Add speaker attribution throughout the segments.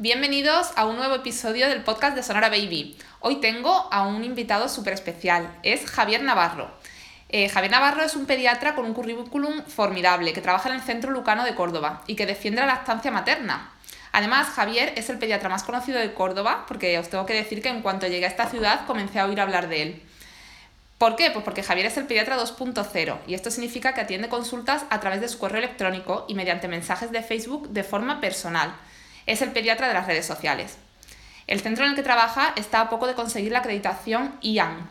Speaker 1: Bienvenidos a un nuevo episodio del podcast de Sonora Baby. Hoy tengo a un invitado súper especial, es Javier Navarro. Eh, Javier Navarro es un pediatra con un currículum formidable que trabaja en el Centro Lucano de Córdoba y que defiende la lactancia materna. Además, Javier es el pediatra más conocido de Córdoba, porque os tengo que decir que en cuanto llegué a esta ciudad comencé a oír hablar de él. ¿Por qué? Pues porque Javier es el pediatra 2.0 y esto significa que atiende consultas a través de su correo electrónico y mediante mensajes de Facebook de forma personal es el pediatra de las redes sociales. El centro en el que trabaja está a poco de conseguir la acreditación IAN,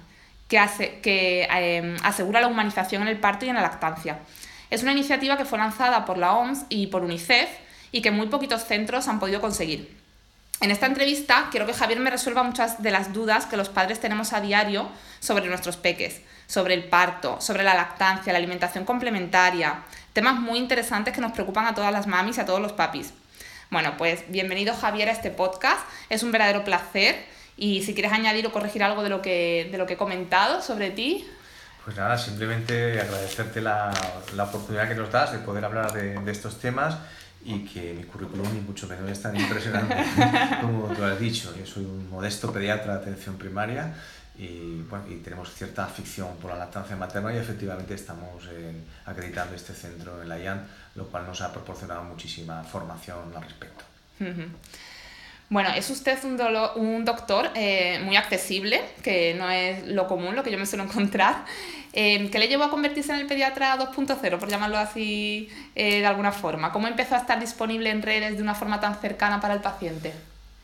Speaker 1: que, hace, que em, asegura la humanización en el parto y en la lactancia. Es una iniciativa que fue lanzada por la OMS y por UNICEF y que muy poquitos centros han podido conseguir. En esta entrevista quiero que Javier me resuelva muchas de las dudas que los padres tenemos a diario sobre nuestros peques, sobre el parto, sobre la lactancia, la alimentación complementaria, temas muy interesantes que nos preocupan a todas las mamis y a todos los papis. Bueno, pues bienvenido Javier a este podcast. Es un verdadero placer. Y si quieres añadir o corregir algo de lo que, de lo que he comentado sobre ti.
Speaker 2: Pues nada, simplemente agradecerte la, la oportunidad que nos das de poder hablar de, de, estos temas y que mi currículum ni mucho menos es tan impresionante como tú has dicho. Yo soy un modesto pediatra de atención primaria y, bueno, y tenemos cierta afición por la lactancia materna y efectivamente estamos en, acreditando este centro en la IAN, lo cual nos ha proporcionado muchísima formación al respecto.
Speaker 1: Bueno, es usted un, un doctor eh, muy accesible, que no es lo común, lo que yo me suelo encontrar. Eh, ¿Qué le llevó a convertirse en el pediatra 2.0, por llamarlo así eh, de alguna forma? ¿Cómo empezó a estar disponible en redes de una forma tan cercana para el paciente?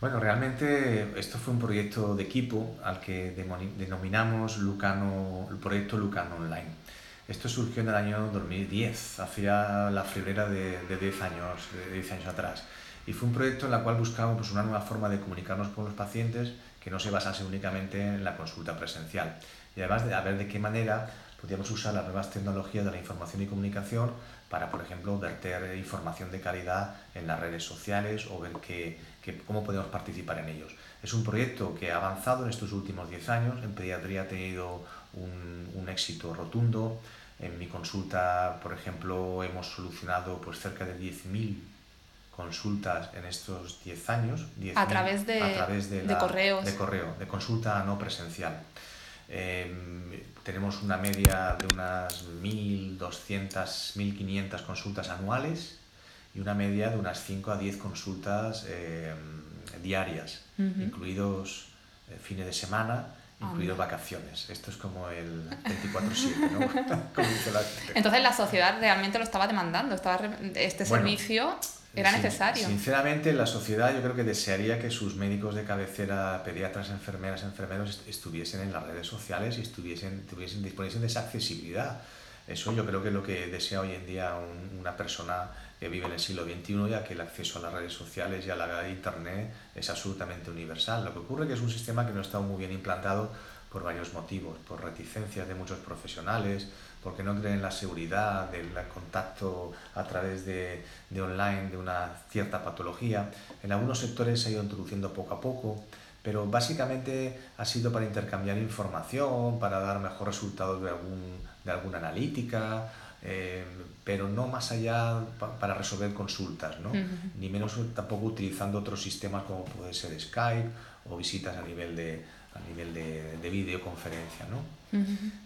Speaker 2: Bueno, realmente esto fue un proyecto de equipo al que denominamos Lucano, el proyecto Lucano Online. Esto surgió en el año 2010, hacía la febrera de, 10 años, de 10 años atrás. Y fue un proyecto en el cual buscábamos pues, una nueva forma de comunicarnos con los pacientes que no se basase únicamente en la consulta presencial. Y además de a ver de qué manera podíamos usar las nuevas tecnologías de la información y comunicación para, por ejemplo, verter información de calidad en las redes sociales o ver que que cómo podemos participar en ellos. Es un proyecto que ha avanzado en estos últimos 10 años, en pediatría ha tenido un, un éxito rotundo, en mi consulta, por ejemplo, hemos solucionado pues, cerca de 10.000 consultas en estos 10 años.
Speaker 1: a través de,
Speaker 2: a través de, de
Speaker 1: correos.
Speaker 2: De correo, de consulta no presencial. Eh, tenemos una media de unas 1.200, 1.500 consultas anuales y una media de unas 5 a 10 consultas eh, diarias, incluidos eh, fines de semana, incluidos vacaciones. Esto es como el 24-7, ¿no?
Speaker 1: Entonces la sociedad realmente lo estaba demandando, estaba este servicio era necesario.
Speaker 2: Sinceramente, la sociedad yo creo que desearía que sus médicos de cabecera, pediatras, enfermeras, enfermeros estuviesen en las redes sociales y estuviesen, tuviesen, disponiesen de esa accesibilidad. Eso yo creo que es lo que desea hoy en día una persona que vive en el siglo XXI, ya que el acceso a las redes sociales y a la Internet es absolutamente universal. Lo que ocurre que es un sistema que no está muy bien implantado por varios motivos, por reticencias de muchos profesionales, porque no creen en la seguridad del contacto a través de, de online de una cierta patología. En algunos sectores se ha ido introduciendo poco a poco, pero básicamente ha sido para intercambiar información, para dar mejor resultados de, algún, de alguna analítica, eh, pero no más allá para resolver consultas, ¿no? ni menos tampoco utilizando otros sistemas como puede ser Skype o visitas a nivel de, a nivel de, de videoconferencia. ¿no?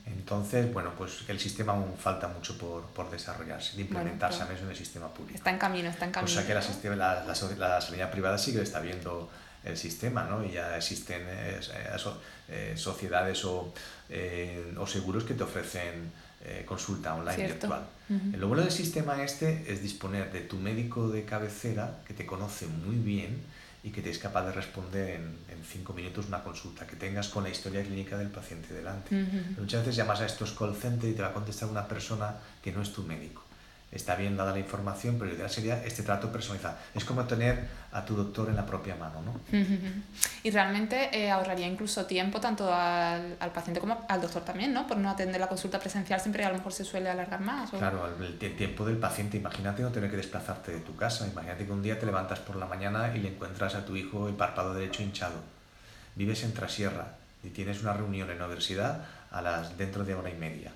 Speaker 2: Entonces, bueno, pues el sistema aún falta mucho por, por desarrollarse, de implementarse bueno, en el sistema público.
Speaker 1: Está en camino, está en camino.
Speaker 2: O sea que la, sistema, la, la, la, sanidad privada sigue está viendo el sistema, ¿no? Y ya existen eh, eh, sociedades o, eh, o seguros que te ofrecen eh, consulta online
Speaker 1: Cierto.
Speaker 2: virtual. Uh -huh. Lo bueno del sistema este es disponer de tu médico de cabecera que te conoce muy bien y que te es capaz de responder en, en cinco minutos una consulta que tengas con la historia clínica del paciente delante. Uh -huh. Muchas veces llamas a estos call center y te va a contestar una persona que no es tu médico está bien dada la información, pero lo ideal sería este trato personalizado. Es como tener a tu doctor en la propia mano, ¿no?
Speaker 1: Y realmente eh, ahorraría incluso tiempo tanto al, al, paciente como al doctor también, ¿no? Por no atender la consulta presencial siempre a lo mejor se suele alargar más. ¿o?
Speaker 2: Claro, el, el, tiempo del paciente, imagínate no tener que desplazarte de tu casa, imagínate que un día te levantas por la mañana y le encuentras a tu hijo el párpado derecho hinchado. Vives en Trasierra y tienes una reunión en la universidad a las dentro de hora y media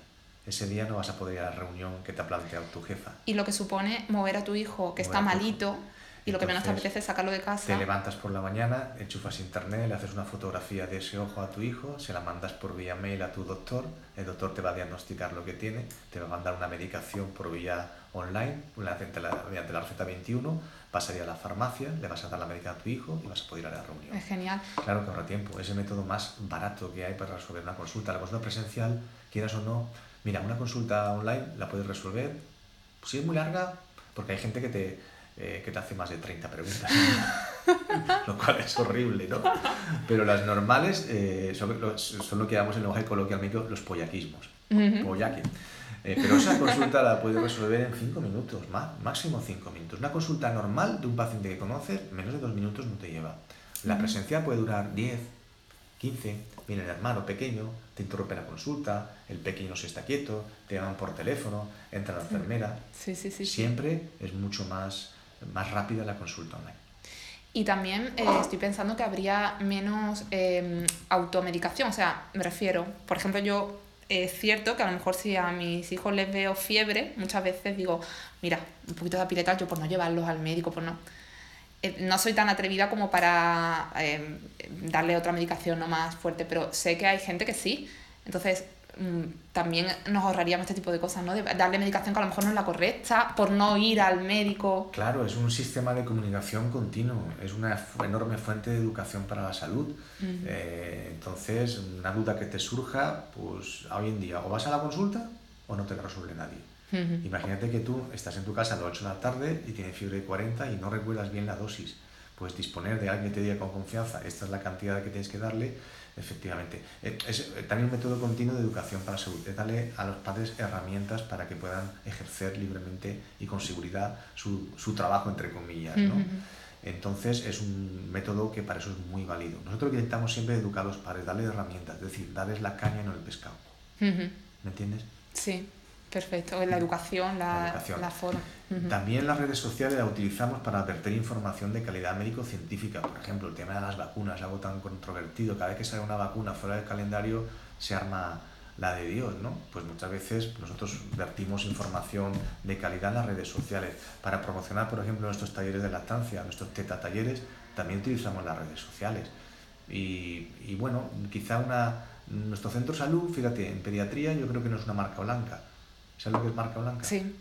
Speaker 2: ese día no vas a poder ir a la reunión que te ha planteado tu jefa.
Speaker 1: Y lo que supone mover a tu hijo que mover está malito. Y lo que menos te
Speaker 2: Entonces,
Speaker 1: apetece es sacarlo de casa.
Speaker 2: Te levantas por la mañana, enchufas internet, le haces una fotografía de ese ojo a tu hijo, se la mandas por vía mail a tu doctor, el doctor te va a diagnosticar lo que tiene, te va a mandar una medicación por vía online, mediante la, mediante la receta 21, vas a ir a la farmacia, le vas a dar la medicación a tu hijo y vas a poder ir a la reunión.
Speaker 1: Es genial.
Speaker 2: Claro que ahorra tiempo, es el método más barato que hay para resolver una consulta. La consulta presencial, quieras o no, mira, una consulta online la puedes resolver, si es muy larga, porque hay gente que te, eh, que te hace más de 30 preguntas, lo cual es horrible, ¿no? Pero las normales eh, son, lo- son lo que llamamos en lenguaje coloquial los pollaquismos,
Speaker 1: Ujú.
Speaker 2: pollaque. Eh, pero esa consulta la puedes resolver en 5 minutos, má- máximo 5 minutos. Una consulta normal de un paciente que conoces, menos de 2 minutos no te lleva. La
Speaker 1: Ujú.
Speaker 2: presencial puede durar 10, 15, viene el hermano pequeño, te interrumpe la consulta, el pequeño se está quieto, te llaman por teléfono, entra la enfermera.
Speaker 1: Sí, sí, sí.
Speaker 2: Siempre es mucho más, más rápida la consulta online.
Speaker 1: Y también eh, estoy pensando que habría menos eh, automedicación, o sea, me refiero, por ejemplo, yo es cierto que a lo mejor si a mis hijos les veo fiebre, muchas veces digo, mira, un poquito de piletal, yo por no llevarlos al médico, por no. Eh, no soy tan atrevida como para eh, darle otra medicación no más fuerte, pero sé que hay gente que sí. Entonces, mm, también nos ahorraríamos este tipo de cosas, ¿no? De darle medicación que a lo mejor no es la correcta, por no ir al médico.
Speaker 2: Claro, es un sistema de comunicación continuo, es una enorme fuente de educación para la salud. Eh, entonces, una duda que te surja, pues hoy en día o vas a la consulta o no te la resuelve nadie.
Speaker 1: Ujú.
Speaker 2: Imagínate que tú estás en tu casa a las 8 de la tarde y tienes fiebre de 40 y no recuerdas bien la dosis. Puedes disponer de alguien que te diga con confianza, esta es la cantidad que tienes que darle, efectivamente. Eh, Es eh, también un método continuo de educación para la salud, es darle a los padres herramientas para que puedan ejercer libremente y con seguridad su, su trabajo, entre comillas. ¿no?
Speaker 1: Ujú.
Speaker 2: Entonces es un método que para eso es muy válido. Nosotros intentamos siempre educar a los padres, darles herramientas, es decir, darles la caña y no el pescado.
Speaker 1: Ujú.
Speaker 2: ¿Me entiendes?
Speaker 1: Sí, perfecto. La educación, la,
Speaker 2: La educación.
Speaker 1: la forma. Ujú.
Speaker 2: También las redes sociales las utilizamos para verter información de calidad médico-científica. Por ejemplo, el tema de las vacunas, algo tan controvertido. Cada vez que sale una vacuna fuera del calendario se arma la de Dios, ¿no? Pues muchas veces nosotros vertimos información de calidad en las redes sociales. Para promocionar, por ejemplo, nuestros talleres de lactancia, nuestros teta talleres, también utilizamos las redes sociales. Y, y bueno, quizá una, nuestro centro de salud, fíjate, en pediatría yo creo que no es una marca blanca. ¿Sabes lo que es marca blanca?
Speaker 1: Sí,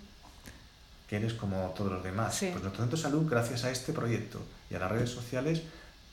Speaker 2: que eres como todos los demás.
Speaker 1: Sí.
Speaker 2: Pues nuestro centro de salud, gracias a este proyecto y a las redes sociales,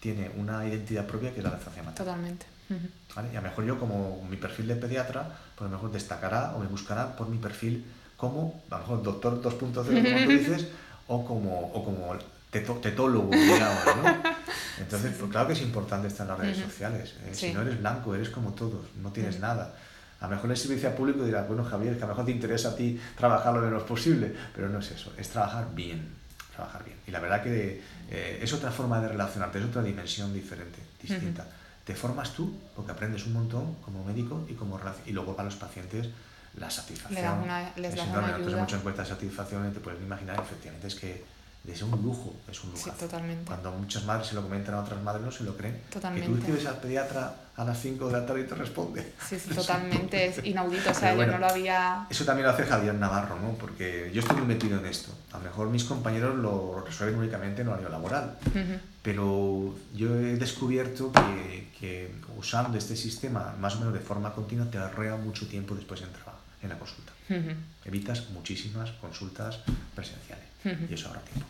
Speaker 2: tiene una identidad propia que es la lactancia materna.
Speaker 1: totalmente. Ujú.
Speaker 2: ¿vale? Y a lo mejor yo, como mi perfil de pediatra, pues a lo mejor destacará o me buscará por mi perfil como, a lo mejor doctor 2.0, como tú dices, o como, o como teto- tetólogo, digamos, ¿no? Entonces, pues claro que es importante estar en las redes
Speaker 1: Ujú.
Speaker 2: sociales. ¿eh?
Speaker 1: Sí.
Speaker 2: Si no eres blanco, eres como todos, no tienes
Speaker 1: Ujú.
Speaker 2: nada. A lo mejor el servicio público dirá, bueno, Javier, que a lo mejor te interesa a ti trabajar lo menos posible, pero no es eso, es trabajar bien, trabajar bien. Y la verdad que eh, es otra forma de relacionarte, es otra dimensión diferente, distinta. Te formas tú porque aprendes un montón como médico y como y luego para los pacientes la satisfacción.
Speaker 1: Le das una- les
Speaker 2: es
Speaker 1: das una
Speaker 2: Nosotros
Speaker 1: ayuda.
Speaker 2: hemos hecho encuestas de satisfacción y te puedes imaginar, efectivamente, es que es un lujo, es un
Speaker 1: Sí,
Speaker 2: lujo.
Speaker 1: totalmente.
Speaker 2: Cuando muchas madres se lo comentan a otras madres no se lo creen. Que
Speaker 1: Totalmente.
Speaker 2: tú escribes al pediatra a las 5 de la tarde y te responde.
Speaker 1: Sí, sí, totalmente. Es inaudito. O sea,
Speaker 2: bueno.
Speaker 1: yo no lo había.
Speaker 2: Eso también lo hace Javier Navarro, ¿no? Porque yo estoy muy metido en esto. A lo mejor mis compañeros lo resuelven únicamente en horario laboral.
Speaker 1: Ujú.
Speaker 2: Pero yo he descubierto que, que usando este sistema más o menos de forma continua te ahorra mucho tiempo después en trabajo, en la consulta.
Speaker 1: Ujú.
Speaker 2: Evitas muchísimas consultas presenciales y eso ahorra tiempo.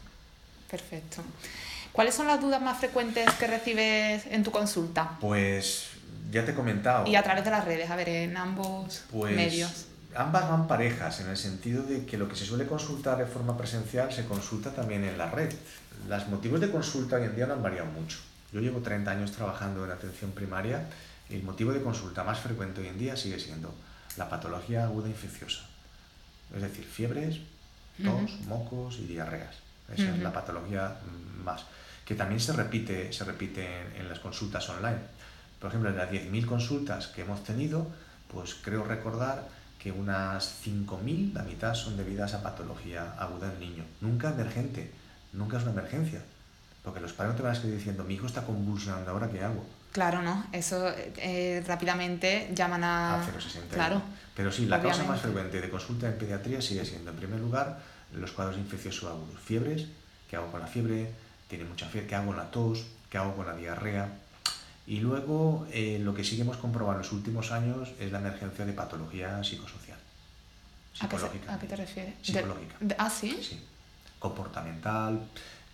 Speaker 1: Perfecto. ¿Cuáles son las dudas más frecuentes que recibes en tu consulta?
Speaker 2: Pues ya te he comentado.
Speaker 1: Y a través de las redes, a ver, en ambos
Speaker 2: Pues
Speaker 1: medios.
Speaker 2: ambas van parejas, en el sentido de que lo que se suele consultar de forma presencial se consulta también en la red. Los motivos de consulta hoy en día no han variado mucho. Yo llevo 30 años trabajando en atención primaria y el motivo de consulta más frecuente hoy en día sigue siendo la patología aguda infecciosa. Es decir, fiebres, tos, mocos y diarreas. Esa es la patología mm, más. Que también se repite, se repite en, en las consultas online. Por ejemplo, de las 10.000 consultas que hemos tenido, pues creo recordar que unas 5.000, la mitad, son debidas a patología aguda en niño. Nunca emergente, nunca es una emergencia. Porque los padres no te van a escribir diciendo, mi hijo está convulsionando, ¿ahora qué hago?
Speaker 1: Claro, ¿no? Eso eh, rápidamente llaman a.
Speaker 2: a 0,60.
Speaker 1: Claro.
Speaker 2: Pero sí, la causa más frecuente de consulta en pediatría sigue siendo, en primer lugar, los cuadros infecciosos agudos, fiebres ¿Qué hago con la fiebre? ¿Tiene mucha fiebre? ¿Qué hago con la tos? ¿Qué hago con la diarrea? Y luego eh, lo que sí que hemos comprobado en los últimos años es la emergencia de patología psicosocial.
Speaker 1: ¿A qué, se- a qué te refieres? De-
Speaker 2: Psicológica.
Speaker 1: de- ah, sí.
Speaker 2: Sí. Comportamental,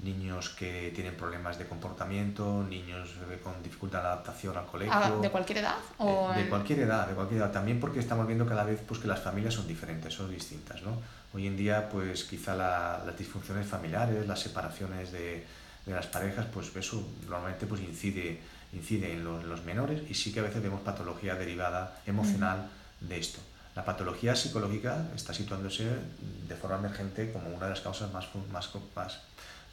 Speaker 2: niños que tienen problemas de comportamiento, niños eh, con dificultad de adaptación al colegio.
Speaker 1: Ah, ¿De cualquier edad? O
Speaker 2: Eh, de
Speaker 1: en-
Speaker 2: cualquier edad, de cualquier edad. También porque estamos viendo cada vez pues, que las familias son diferentes, son distintas. ¿no? Hoy en día, pues quizá la- las disfunciones familiares, las separaciones de, de las parejas, pues eso normalmente pues, incide, incide en los, en los menores y sí que a veces vemos patología derivada emocional de esto. La patología psicológica está situándose de forma emergente como una de las causas más, más, más,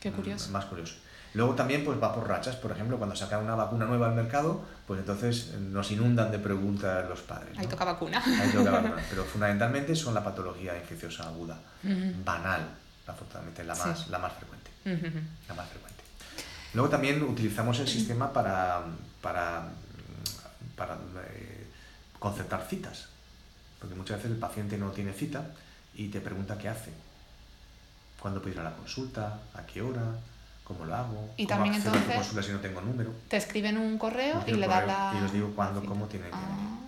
Speaker 1: Qué curioso.
Speaker 2: más curioso. Luego también pues va por rachas, por ejemplo, cuando sacan una vacuna nueva al mercado, pues entonces eh, nos inundan de preguntas los padres.
Speaker 1: Ahí
Speaker 2: ¿no?
Speaker 1: toca vacuna.
Speaker 2: Ahí toca vacuna. Pero fundamentalmente son la patología infecciosa aguda, banal, afortunadamente, la
Speaker 1: Sí.
Speaker 2: más, la más frecuente. La más frecuente. Luego también utilizamos el sistema para, para, para eh, concertar citas. Porque muchas veces el paciente no tiene cita y te pregunta qué hace. ¿Cuándo puedo ir a la consulta? ¿A qué hora? ¿Cómo lo hago?
Speaker 1: Y
Speaker 2: ¿Cómo
Speaker 1: también
Speaker 2: accedo a
Speaker 1: entonces-
Speaker 2: consulta si no tengo número?
Speaker 1: Te escriben un correo y le das la.
Speaker 2: y les digo cuándo, cómo tienen que
Speaker 1: Ah.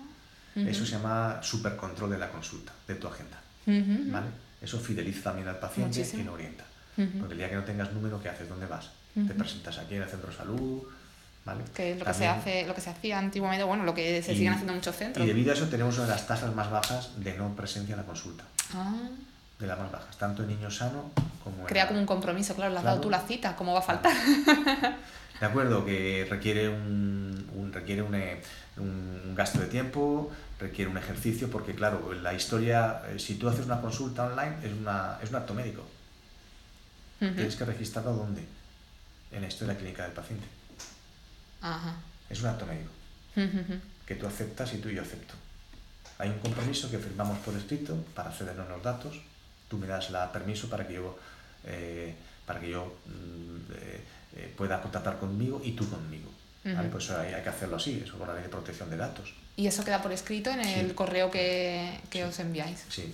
Speaker 2: venir. Eso
Speaker 1: Ujú.
Speaker 2: se llama supercontrol de la consulta, de tu agenda.
Speaker 1: Ujú.
Speaker 2: ¿vale? Eso fideliza también al paciente
Speaker 1: Muchísimo.
Speaker 2: y lo orienta.
Speaker 1: Ujú.
Speaker 2: Porque el día que no tengas número, ¿qué haces? ¿Dónde vas? Te presentas aquí en el centro de salud, ¿vale?
Speaker 1: Que es lo que se
Speaker 2: También-
Speaker 1: hace, lo que se hacía antiguamente, bueno, lo que se
Speaker 2: Y-
Speaker 1: siguen haciendo muchos
Speaker 2: Y
Speaker 1: centros.
Speaker 2: debido a eso tenemos una de las tasas más bajas de no presencia en la consulta.
Speaker 1: Ah.
Speaker 2: De las más bajas, tanto en niños sanos como en...
Speaker 1: Crea como un compromiso, claro, le has
Speaker 2: Claro.
Speaker 1: dado tú la cita, ¿cómo va a faltar?
Speaker 2: De acuerdo, que requiere un, un- requiere un, un- gasto de tiempo, requiere un ejercicio, porque claro, la historia, eh, si tú haces una consulta online, es, una, es un acto médico. Tienes que registrarlo ¿dónde? En la historia clínica del paciente.
Speaker 1: Ajá.
Speaker 2: Es un acto médico que tú aceptas y tú y yo acepto. Hay un compromiso que firmamos por escrito para cedernos los datos. Tú me das la permiso para que yo, eh, para que yo mm, eh, eh, pueda contactar conmigo y tú conmigo. Pues hay, hay que hacerlo así, eso con la ley de protección de datos.
Speaker 1: Y eso queda por escrito en el
Speaker 2: Sí.
Speaker 1: correo que, que
Speaker 2: Sí.
Speaker 1: os enviáis.
Speaker 2: Sí.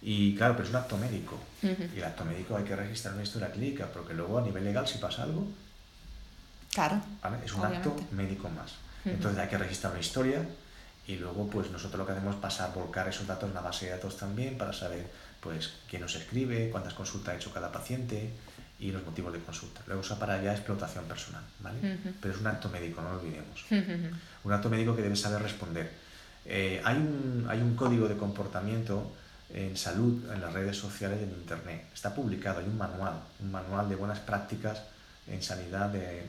Speaker 2: Y claro, pero es un acto médico. Y el acto médico hay que registrar una historia clínica, porque luego a nivel legal si pasa algo,
Speaker 1: Claro.
Speaker 2: ¿vale? Es un
Speaker 1: Obviamente.
Speaker 2: acto médico más. Entonces hay que registrar una historia y luego pues nosotros lo que hacemos es pasar, volcar esos datos en una base de datos también para saber pues quién nos escribe, cuántas consultas ha hecho cada paciente y los motivos de consulta. Luego eso para ya explotación personal, ¿vale?
Speaker 1: Ujú.
Speaker 2: Pero es un acto médico, no lo olvidemos.
Speaker 1: Ujú.
Speaker 2: Un acto médico que debe saber responder. Eh, hay, un, hay un código de comportamiento en salud en las redes sociales y en internet. Está publicado, hay un manual, un manual de buenas prácticas en sanidad de-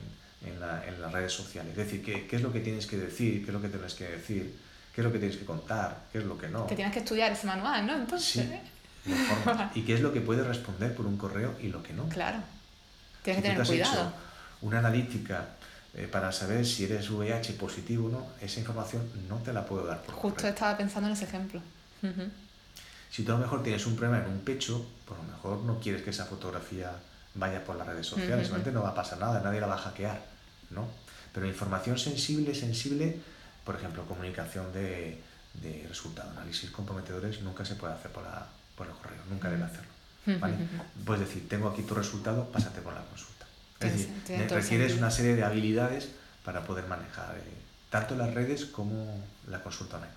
Speaker 2: en, la- en las redes sociales. Es decir, ¿qué, qué es lo que tienes que decir, qué es lo que tienes que decir, qué es lo que tienes que contar, qué es lo que no.
Speaker 1: Que tienes que estudiar ese manual, ¿no? Entonces,
Speaker 2: Sí, y qué es lo que puedes responder por un correo y lo que no.
Speaker 1: claro. Tienes
Speaker 2: Si
Speaker 1: que tener
Speaker 2: te has
Speaker 1: cuidado.
Speaker 2: hecho una analítica eh, para saber si eres VIH positivo o no, esa información no te la puedo dar por
Speaker 1: Justo
Speaker 2: correo.
Speaker 1: estaba pensando en ese ejemplo.
Speaker 2: Si tú a lo mejor tienes un problema en un pecho, a lo mejor no quieres que esa fotografía vaya por las redes sociales, no va a pasar nada, nadie la va a hackear, ¿no? Pero información sensible, sensible, por ejemplo, comunicación de, de resultados, análisis comprometedores, nunca se puede hacer por, la, por el correo, nunca debe hacerlo. ¿vale? Puedes decir, tengo aquí tu resultado, pásate por la consulta. Es decir, requieres una serie de habilidades para poder manejar eh, tanto las redes como la consulta online.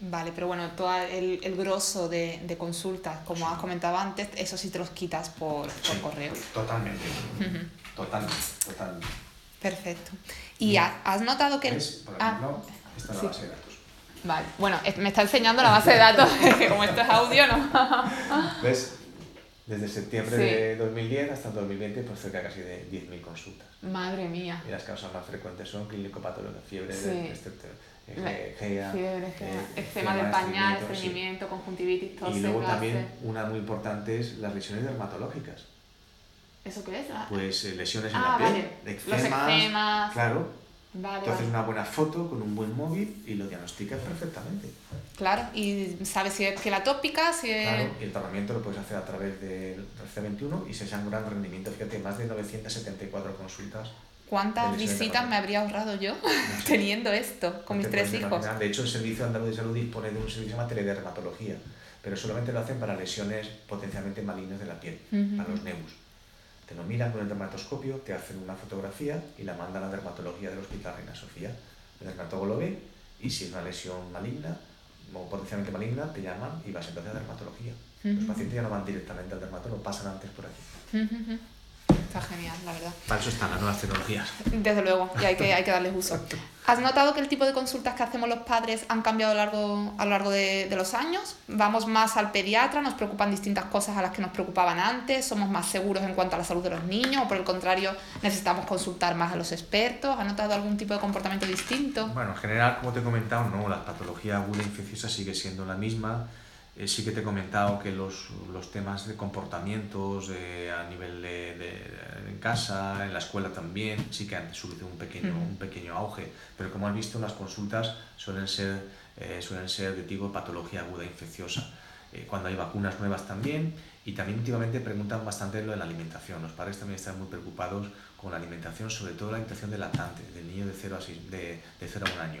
Speaker 1: Vale, pero bueno, todo el, el grosso de, de consultas, como
Speaker 2: Sí.
Speaker 1: has comentado antes, eso sí te los quitas por, por
Speaker 2: Sí,
Speaker 1: correo.
Speaker 2: Totalmente.
Speaker 1: Ujú.
Speaker 2: Totalmente. Totalmente.
Speaker 1: Perfecto. ¿Y
Speaker 2: Bien.
Speaker 1: ha- has notado que...
Speaker 2: ¿Ves? Por
Speaker 1: Ah,
Speaker 2: ejemplo, esta es la
Speaker 1: sí.
Speaker 2: base de datos.
Speaker 1: Vale, bueno, me está enseñando la base de datos, que como esto es audio, ¿no?
Speaker 2: ¿Ves? Desde septiembre
Speaker 1: Sí.
Speaker 2: de 2010 hasta 2020, pues cerca casi de 10.000 consultas.
Speaker 1: Madre mía.
Speaker 2: Y las causas más frecuentes son clínico-patológica, fiebre,
Speaker 1: Sí.
Speaker 2: de, eh,
Speaker 1: La-
Speaker 2: GEA,
Speaker 1: Fiebre,
Speaker 2: eh,
Speaker 1: eczema del pañal,
Speaker 2: estreñimiento, sí.
Speaker 1: conjuntivitis, tos,
Speaker 2: Y luego
Speaker 1: gases.
Speaker 2: también una muy importante es las lesiones dermatológicas.
Speaker 1: ¿Eso qué es?
Speaker 2: Pues eh, lesiones en
Speaker 1: Ah,
Speaker 2: la piel,
Speaker 1: vale. Los
Speaker 2: eczemas,
Speaker 1: eczemas.
Speaker 2: Claro,
Speaker 1: Vale,
Speaker 2: tú haces una buena foto con un buen móvil y lo diagnosticas perfectamente.
Speaker 1: Claro, y sabes si es que la tópica, si es...
Speaker 2: Claro, y el tratamiento lo puedes hacer a través del C21 y se llama un gran rendimiento. Fíjate, más de 974 consultas.
Speaker 1: ¿Cuántas visitas me habría ahorrado yo teniendo esto con mis
Speaker 2: Te
Speaker 1: tres hijos?
Speaker 2: imaginar. De hecho, el Servicio Andaluz de Salud dispone de un servicio que se llama teledermatología, pero solamente lo hacen para lesiones potencialmente malignas de la piel,
Speaker 1: Ujú.
Speaker 2: para los neus. Te lo miran con el dermatoscopio, te hacen una fotografía y la mandan a dermatología del Hospital Reina Sofía. El dermatólogo lo ve y si es una lesión maligna o potencialmente maligna, te llaman y vas entonces a dermatología. Los pacientes ya no van directamente al dermatólogo, pasan antes por aquí.
Speaker 1: Está genial, la verdad.
Speaker 2: Para eso están las nuevas tecnologías.
Speaker 1: Desde luego, y hay que, hay que darles uso. ¿Has notado que el tipo de consultas que hacemos los padres han cambiado a lo largo, a lo largo de, de, los años? ¿Vamos más al pediatra? ¿Nos preocupan distintas cosas a las que nos preocupaban antes? ¿Somos más seguros en cuanto a la salud de los niños? ¿O por el contrario, necesitamos consultar más a los expertos? ¿Has notado algún tipo de comportamiento distinto?
Speaker 2: Bueno, en general, como te he comentado, no, la patología aguda infecciosa sigue siendo la misma eh, sí que te he comentado que los, los temas de comportamientos eh, a nivel de, de, en casa, en la escuela también, sí que han subido un pequeño, uh -huh. un pequeño auge, pero como has visto las consultas suelen ser, eh, suelen ser de tipo patología aguda infecciosa. Eh, cuando hay vacunas nuevas también y también últimamente preguntan bastante lo de la alimentación. Los padres también están muy preocupados con la alimentación, sobre todo la alimentación del lactante, del niño de 0 a, 6, de, de 0 a 1 año.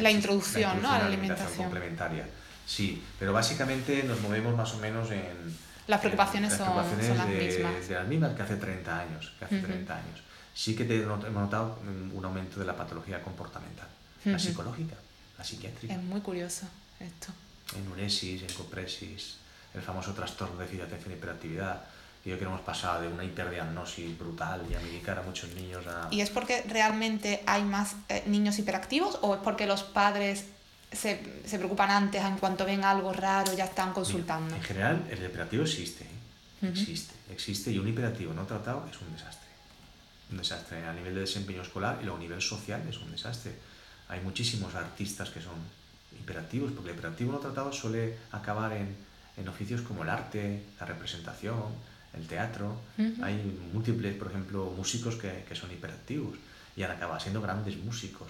Speaker 1: La introducción, la introducción ¿no? a la
Speaker 2: alimentación,
Speaker 1: alimentación
Speaker 2: complementaria. Sí, pero básicamente nos movemos más o menos en...
Speaker 1: Las preocupaciones,
Speaker 2: en, las preocupaciones
Speaker 1: son, son, las
Speaker 2: de,
Speaker 1: mismas.
Speaker 2: De las mismas que hace 30 años. Que hace uh -huh. 30 años. Sí que te, hemos notado un aumento de la patología comportamental, uh -huh. la psicológica, la psiquiátrica.
Speaker 1: Es muy curioso esto.
Speaker 2: Enuresis, encopresis, el famoso trastorno de déficit de atención y hiperactividad. Y yo creo que hemos pasado de una hiperdiagnosis brutal y a medicar a muchos niños a...
Speaker 1: ¿Y es porque realmente hay más eh, niños hiperactivos o es porque los padres se, se, preocupan antes, en cuanto ven algo raro ya están consultando.
Speaker 2: En general, el hiperactivo existe, ¿eh? uh -huh. existe, existe y un hiperactivo no tratado es un desastre. Un desastre a nivel de desempeño escolar y luego a nivel social es un desastre. Hay muchísimos artistas que son hiperactivos, porque el hiperactivo no tratado suele acabar en, en oficios como el arte, la representación, el teatro. Uh -huh. Hay múltiples, por ejemplo, músicos que, que son hiperactivos y han acabado siendo grandes músicos.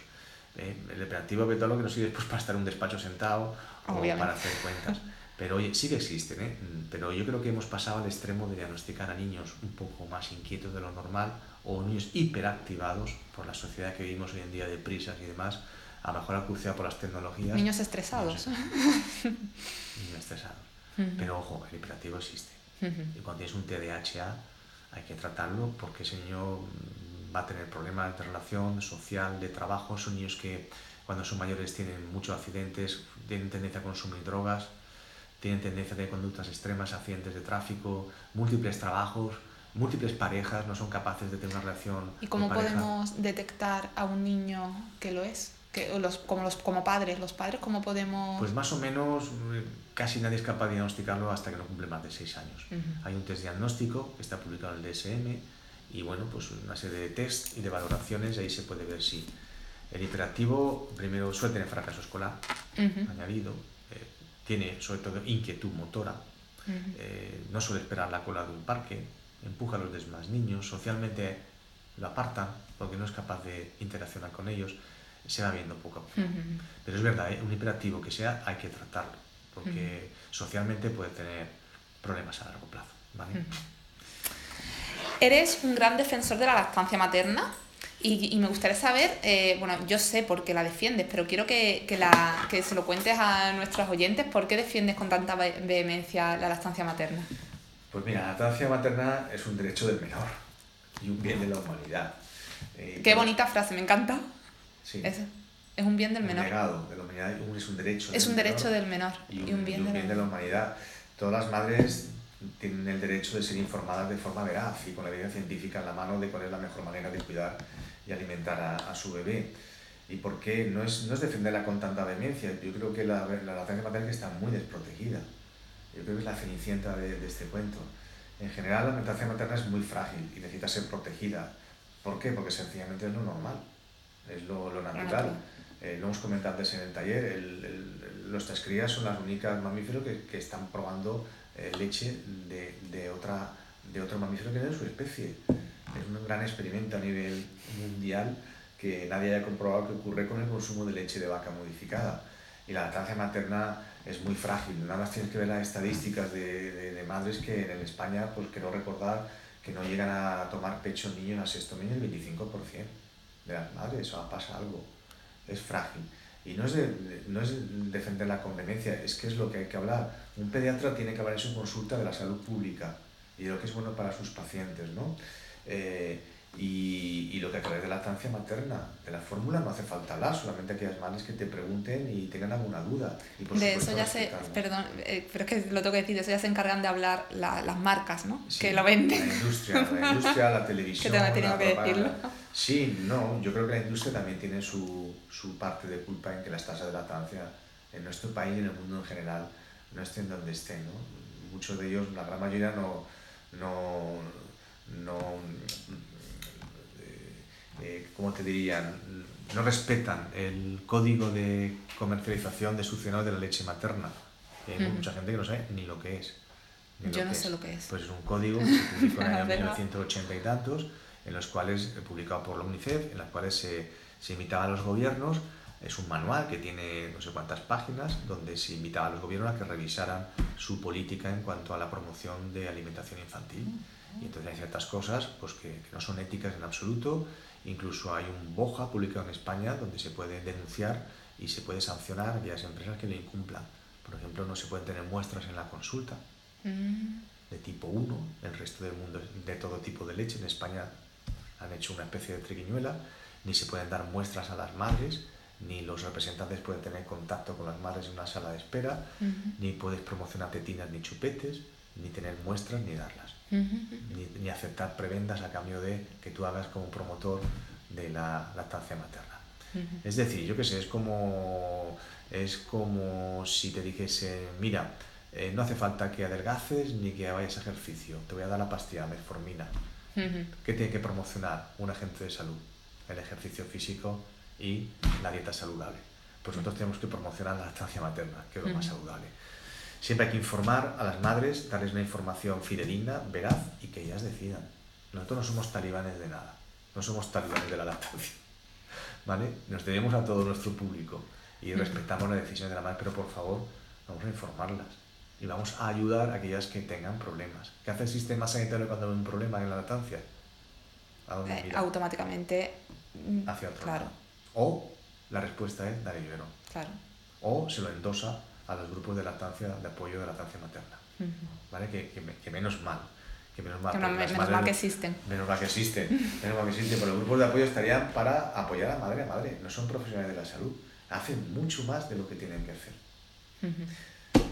Speaker 2: Eh, el que todo lo que no sirve pues para estar en un despacho sentado Obviamente. o para hacer cuentas. Pero oye, sí que existen, ¿eh? pero yo creo que hemos pasado al extremo de diagnosticar a niños un poco más inquietos de lo normal o niños hiperactivados por la sociedad que vivimos hoy en día de prisas y demás, a lo mejor acuciado por las tecnologías.
Speaker 1: Niños estresados.
Speaker 2: Niños estresados. Uh -huh. Pero ojo, el hiperactivo existe. Uh -huh. Y cuando tienes un TDAH hay que tratarlo porque ese niño va a tener problemas de relación social, de trabajo. Son niños que cuando son mayores tienen muchos accidentes, tienen tendencia a consumir drogas, tienen tendencia a tener conductas extremas, accidentes de tráfico, múltiples trabajos, múltiples parejas, no son capaces de tener una relación.
Speaker 1: ¿Y cómo podemos detectar a un niño que lo es? Que los, como, los, como padres, los padres, ¿cómo podemos...?
Speaker 2: Pues más o menos casi nadie es capaz de diagnosticarlo hasta que no cumple más de 6 años. Uh -huh. Hay un test diagnóstico que está publicado en el DSM, y bueno, pues una serie de test y de valoraciones, ahí se puede ver si el hiperactivo primero suele tener fracaso escolar uh -huh. añadido, eh, tiene sobre todo inquietud motora, uh -huh. eh, no suele esperar la cola de un parque, empuja a los demás niños, socialmente lo apartan porque no es capaz de interaccionar con ellos, se va viendo poco a poco. Uh -huh. Pero es verdad, ¿eh? un hiperactivo que sea hay que tratarlo, porque socialmente puede tener problemas a largo plazo. ¿vale?
Speaker 1: Eres un gran defensor de la lactancia materna y, y me gustaría saber, eh, bueno, yo sé por qué la defiendes, pero quiero que, que, la, que se lo cuentes a nuestros oyentes, ¿por qué defiendes con tanta vehemencia la lactancia materna?
Speaker 2: Pues mira, la lactancia materna es un derecho del menor y un bien de la humanidad.
Speaker 1: Eh, qué bonita frase, me encanta.
Speaker 2: Sí.
Speaker 1: Es, es un bien del menor.
Speaker 2: Negado de la humanidad es un derecho.
Speaker 1: Es un derecho del menor
Speaker 2: y un, y un bien, y un de, bien la... de la humanidad. Todas las madres tienen el derecho de ser informadas de forma veraz y con la evidencia científica en la mano de cuál es la mejor manera de cuidar y alimentar a, a su bebé. ¿Y por qué? No es, no es defenderla con tanta vehemencia. Yo creo que la, la lactancia materna está muy desprotegida. Yo creo que es la cenicienta de, de este cuento. En general, la lactancia materna es muy frágil y necesita ser protegida. ¿Por qué? Porque sencillamente es lo normal, es lo, lo natural. Eh, lo hemos comentado antes en el taller, el, el, nuestras crías son las únicas mamíferos que, que están probando eh, leche de, de, otra, de otro mamífero que no es su especie. Es un gran experimento a nivel mundial que nadie haya comprobado que ocurre con el consumo de leche de vaca modificada. Y la lactancia materna es muy frágil. Nada más tienes que ver las estadísticas de, de, de madres que en España, pues quiero recordar que no llegan a tomar pecho niños a sexto mes el 25% de las madres. O sea, pasa algo. Es frágil. Y no es, de, no es defender la conveniencia, es que es lo que hay que hablar. Un pediatra tiene que hablar en su consulta de la salud pública y de lo que es bueno para sus pacientes, ¿no? Eh, y, y, lo que acabáis de la lactancia materna, de la fórmula no hace falta hablar, solamente aquellas madres que te pregunten y tengan alguna duda. Y por
Speaker 1: de eso ya se, perdón, eh, pero es que lo tengo que decir, de eso ya se encargan de hablar la, las marcas, ¿no? que lo venden.
Speaker 2: La industria, la industria, la televisión.
Speaker 1: que te tengo que decirlo.
Speaker 2: Sí, no, yo creo que la industria también tiene su, su parte de culpa en que las tasas de lactancia en nuestro país y en el mundo en general no estén donde estén, ¿no? Muchos de ellos, la gran mayoría no, no, no eh, ¿cómo te dirían? No respetan el código de comercialización de succionador de la leche materna. Hay mucha gente que no sabe ni lo que es.
Speaker 1: Yo no sé lo que es.
Speaker 2: Pues es un código que se publicó en el año 1980 y tantos, en los cuales, eh, publicado por la UNICEF, en los cuales se, se invitaba a los gobiernos es un manual que tiene no sé cuántas páginas donde se invitaba a los gobiernos a que revisaran su política en cuanto a la promoción de alimentación infantil. Y entonces hay ciertas cosas pues, que, que no son éticas en absoluto Incluso hay un BOJA publicado en España donde se puede denunciar y se puede sancionar a aquellas empresas que lo incumplan. Por ejemplo, no se pueden tener muestras en la consulta mm. de tipo 1, el resto del mundo de todo tipo de leche. En España han hecho una especie de triquiñuela, ni se pueden dar muestras a las madres, ni los representantes pueden tener contacto con las madres en una sala de espera, ni puedes promocionar tetinas ni chupetes, ni tener muestras ni darlas ni, aceptar prebendas a cambio de que tú hagas como promotor de la lactancia materna. Es decir, yo qué sé, es como, es como si te dijese, mira, eh, no hace falta que adelgaces ni que vayas a ejercicio, te voy a dar la pastilla metformina. ¿Qué tiene que promocionar un agente de salud? El ejercicio físico y la dieta saludable. Pues nosotros tenemos que promocionar la lactancia materna, que es lo más saludable. Siempre hay que informar a las madres, darles una información fidedigna, veraz y que ellas decidan. Nosotros no somos talibanes de nada, no somos talibanes de la lactancia. ¿Vale? Nos debemos a todo nuestro público y respetamos la decisión de la madre, pero por favor, vamos a informarlas y vamos a ayudar a aquellas que tengan problemas. ¿Qué hace el sistema sanitario cuando hay un problema en la lactancia?
Speaker 1: Eh, automáticamente
Speaker 2: mm, hacia otro
Speaker 1: claro.
Speaker 2: O la respuesta es dar el.
Speaker 1: Claro.
Speaker 2: O se lo endosa a los grupos de lactancia, de apoyo de lactancia materna. ¿Vale? Que, que, menos mal. Que menos mal,
Speaker 1: menos mal que existen.
Speaker 2: Menos mal que existen. menos mal que existen. Pero los grupos de apoyo estarían para apoyar a madre a madre. No son profesionales de la salud. Hacen mucho más de lo que tienen que hacer.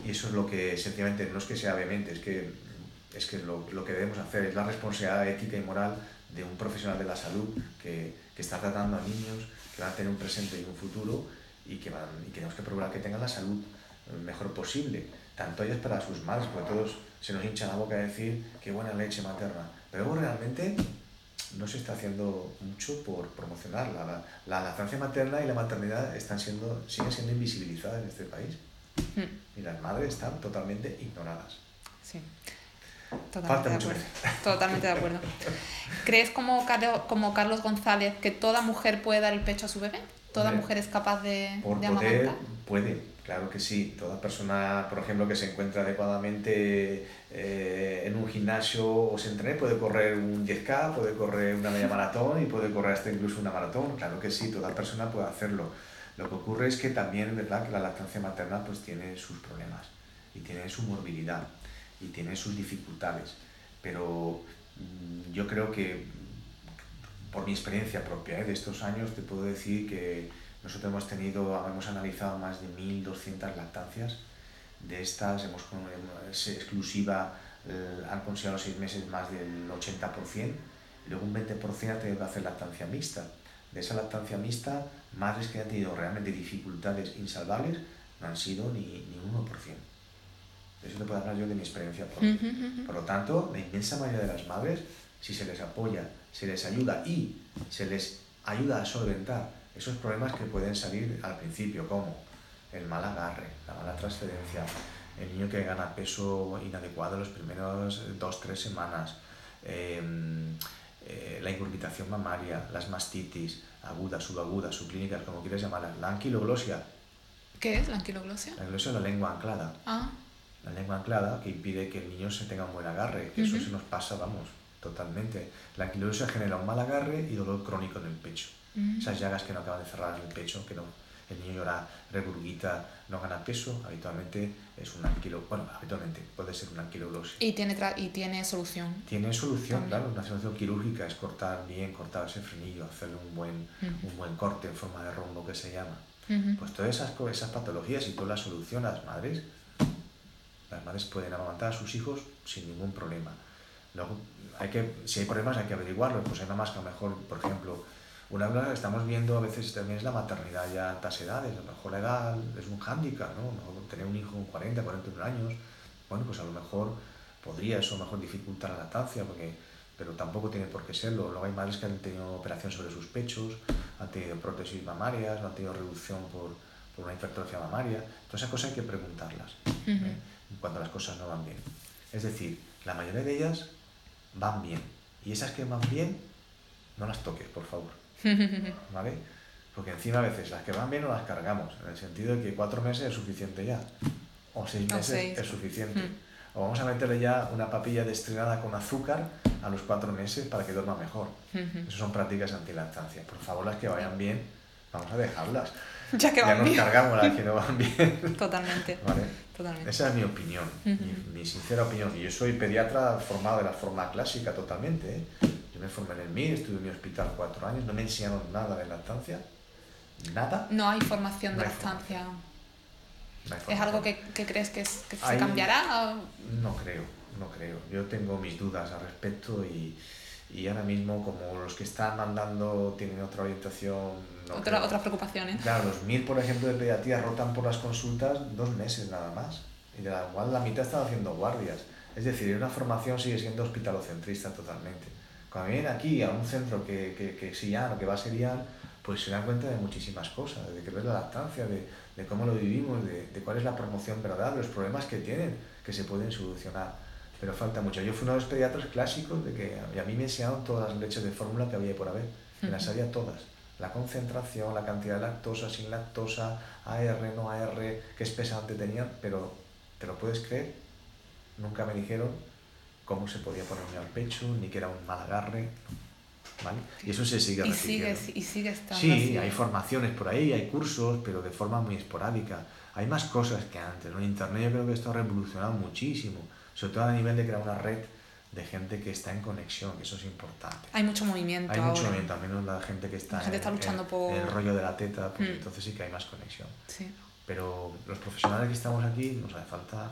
Speaker 2: Y eso es lo que, sencillamente, no es que sea vehemente, es que, es que lo, lo que debemos hacer es la responsabilidad ética y moral de un profesional de la salud que, que está tratando a niños que van a tener un presente y un futuro y que, van, y tenemos que procurar que tengan la salud mejor posible, tanto ellos para sus madres, porque todos se nos hincha la boca a decir qué buena leche materna, pero realmente no se está haciendo mucho por promocionarla. La, la lactancia materna y la maternidad están siendo, siguen siendo invisibilizadas en este país. Hmm. Y las madres están totalmente ignoradas.
Speaker 1: Sí. Totalmente de acuerdo. Totalmente de acuerdo. ¿Crees como Carlos, como Carlos González que toda mujer puede dar el pecho a su bebé? ¿Toda mujer es capaz de,
Speaker 2: por
Speaker 1: de
Speaker 2: poder, puede, Claro que sí, toda persona, por ejemplo, que se encuentra adecuadamente eh, en un gimnasio o se entrene puede correr un 10K, puede correr una media maratón y puede correr hasta incluso una maratón. Claro que sí, toda persona puede hacerlo. Lo que ocurre es que también verdad que la lactancia materna pues tiene sus problemas y tiene su morbilidad y tiene sus dificultades. Pero mm, yo creo que por mi experiencia propia ¿eh? de estos años te puedo decir que nosotros hemos tenido, hemos analizado más de 1.200 lactancias. De estas, hemos exclusiva, eh, han considerado seis meses más del 80%, y luego un 20% ha tenido que hacer lactancia mixta. De esa lactancia mixta, madres que han tenido realmente dificultades insalvables no han sido ni, ni 1%. De eso te puedo hablar yo de mi experiencia propia. Por lo tanto, la inmensa mayoría de las madres, si se les apoya, se les ayuda y se les ayuda a solventar esos problemas que pueden salir al principio, como el mal agarre, la mala transferencia, el niño que gana peso inadecuado los primeros dos, tres semanas, em, eh, la incurbitación mamaria, las mastitis, agudas, subagudas, subclínicas, como quieras llamarlas, la anquiloglosia.
Speaker 1: ¿Qué es la anquiloglosia?
Speaker 2: La anquiloglosia es la lengua anclada.
Speaker 1: Ah.
Speaker 2: La lengua anclada que impide que el niño se tenga un buen agarre, que eso se nos pasa, vamos, totalmente. La anquiloglosia genera un mal agarre y dolor crónico en el pecho. Esas llagas que no acaban de cerrar en el pecho, que no, el niño llora, regurgita, no gana peso, habitualmente es una anquilo, bueno, habitualmente puede ser una anquilosis.
Speaker 1: ¿Y tiene, y tiene solución?
Speaker 2: Tiene solución, claro, una solución quirúrgica es cortar bien, cortar ese frenillo, hacerle un buen, un buen corte en forma de rombo que se llama. Pues todas esas, esas patologías y toda la solución las madres, las madres pueden amamantar a sus hijos sin ningún problema. Luego, hay que, si hay problemas hay que averiguarlo, pues hay nada más que a lo mejor, por ejemplo, una cosa que estamos viendo a veces también es la maternidad ya a altas edades. A lo mejor la edad es un hándicap, ¿no? Tener un hijo con 40, 41 años, bueno, pues a lo mejor podría eso mejor dificultar la lactancia, porque, pero tampoco tiene por qué serlo. Luego hay madres que han tenido operación sobre sus pechos, han tenido prótesis mamarias, han tenido reducción por, por una hipertrofia mamaria. Todas esas cosas hay que preguntarlas ¿eh? cuando las cosas no van bien. Es decir, la mayoría de ellas van bien. Y esas que van bien, no las toques, por favor. ¿Vale? Porque encima a veces las que van bien no las cargamos, en el sentido de que cuatro meses es suficiente ya, o seis meses es suficiente. Hmm. O vamos a meterle ya una papilla destrinada con azúcar a los cuatro meses para que duerma mejor. Esas son prácticas antilactancia. Por favor, las que vayan bien, vamos a dejarlas.
Speaker 1: Ya que van
Speaker 2: ya nos cargamos las que no van bien.
Speaker 1: Totalmente.
Speaker 2: ¿Vale? Totalmente. Esa es mi opinión, mi, sincera opinión. Y yo soy pediatra formado de la forma clásica totalmente. ¿eh? Me formé en el MIR, estuve en mi hospital cuatro años, no me enseñaron nada de lactancia, nada.
Speaker 1: No hay formación de lactancia. ¿Es algo que, que crees que, que se cambiará?
Speaker 2: No creo, no creo. Yo tengo mis dudas al respecto y, y ahora mismo como los que están mandando tienen otra orientación...
Speaker 1: Otra, otras preocupaciones.
Speaker 2: Claro, los MIR, por ejemplo, de pediatría rotan por las consultas dos meses nada más. Y de la cual la mitad están haciendo guardias. Es decir, una formación sigue siendo hospitalocentrista totalmente. Cuando vienen aquí a un centro que, que, que o que va a Serian, pues se dan cuenta de muchísimas cosas, de que ves la lactancia, de, de cómo lo vivimos, de, de, cuál es la promoción verdad, los problemas que tienen, que se pueden solucionar. Pero falta mucho. Yo fui uno de los pediatras clásicos de que y a mí me enseñaron todas las leches de fórmula que había por haber. Me las sabía todas. La concentración, la cantidad de lactosa, sin lactosa, AR, no AR, qué espesante tenían, pero ¿te lo puedes creer? Nunca me dijeron cómo se podía ponerme al pecho, ni que era un mal agarre. ¿vale? Y eso se sigue
Speaker 1: repitiendo. Y sigue, y sigue estando
Speaker 2: Sí, hay formaciones por ahí, hay cursos, pero de forma muy esporádica. Hay más cosas que antes. En Internet yo creo que esto ha revolucionado muchísimo, sobre todo a nivel de crear una red de gente que está en conexión, que eso es importante.
Speaker 1: Hay mucho movimiento.
Speaker 2: Hay mucho movimiento, al menos la gente que está,
Speaker 1: está luchando por...
Speaker 2: el rollo de la teta, pues mm. entonces sí que hay más conexión.
Speaker 1: Sí.
Speaker 2: Pero los profesionales que estamos aquí nos hace falta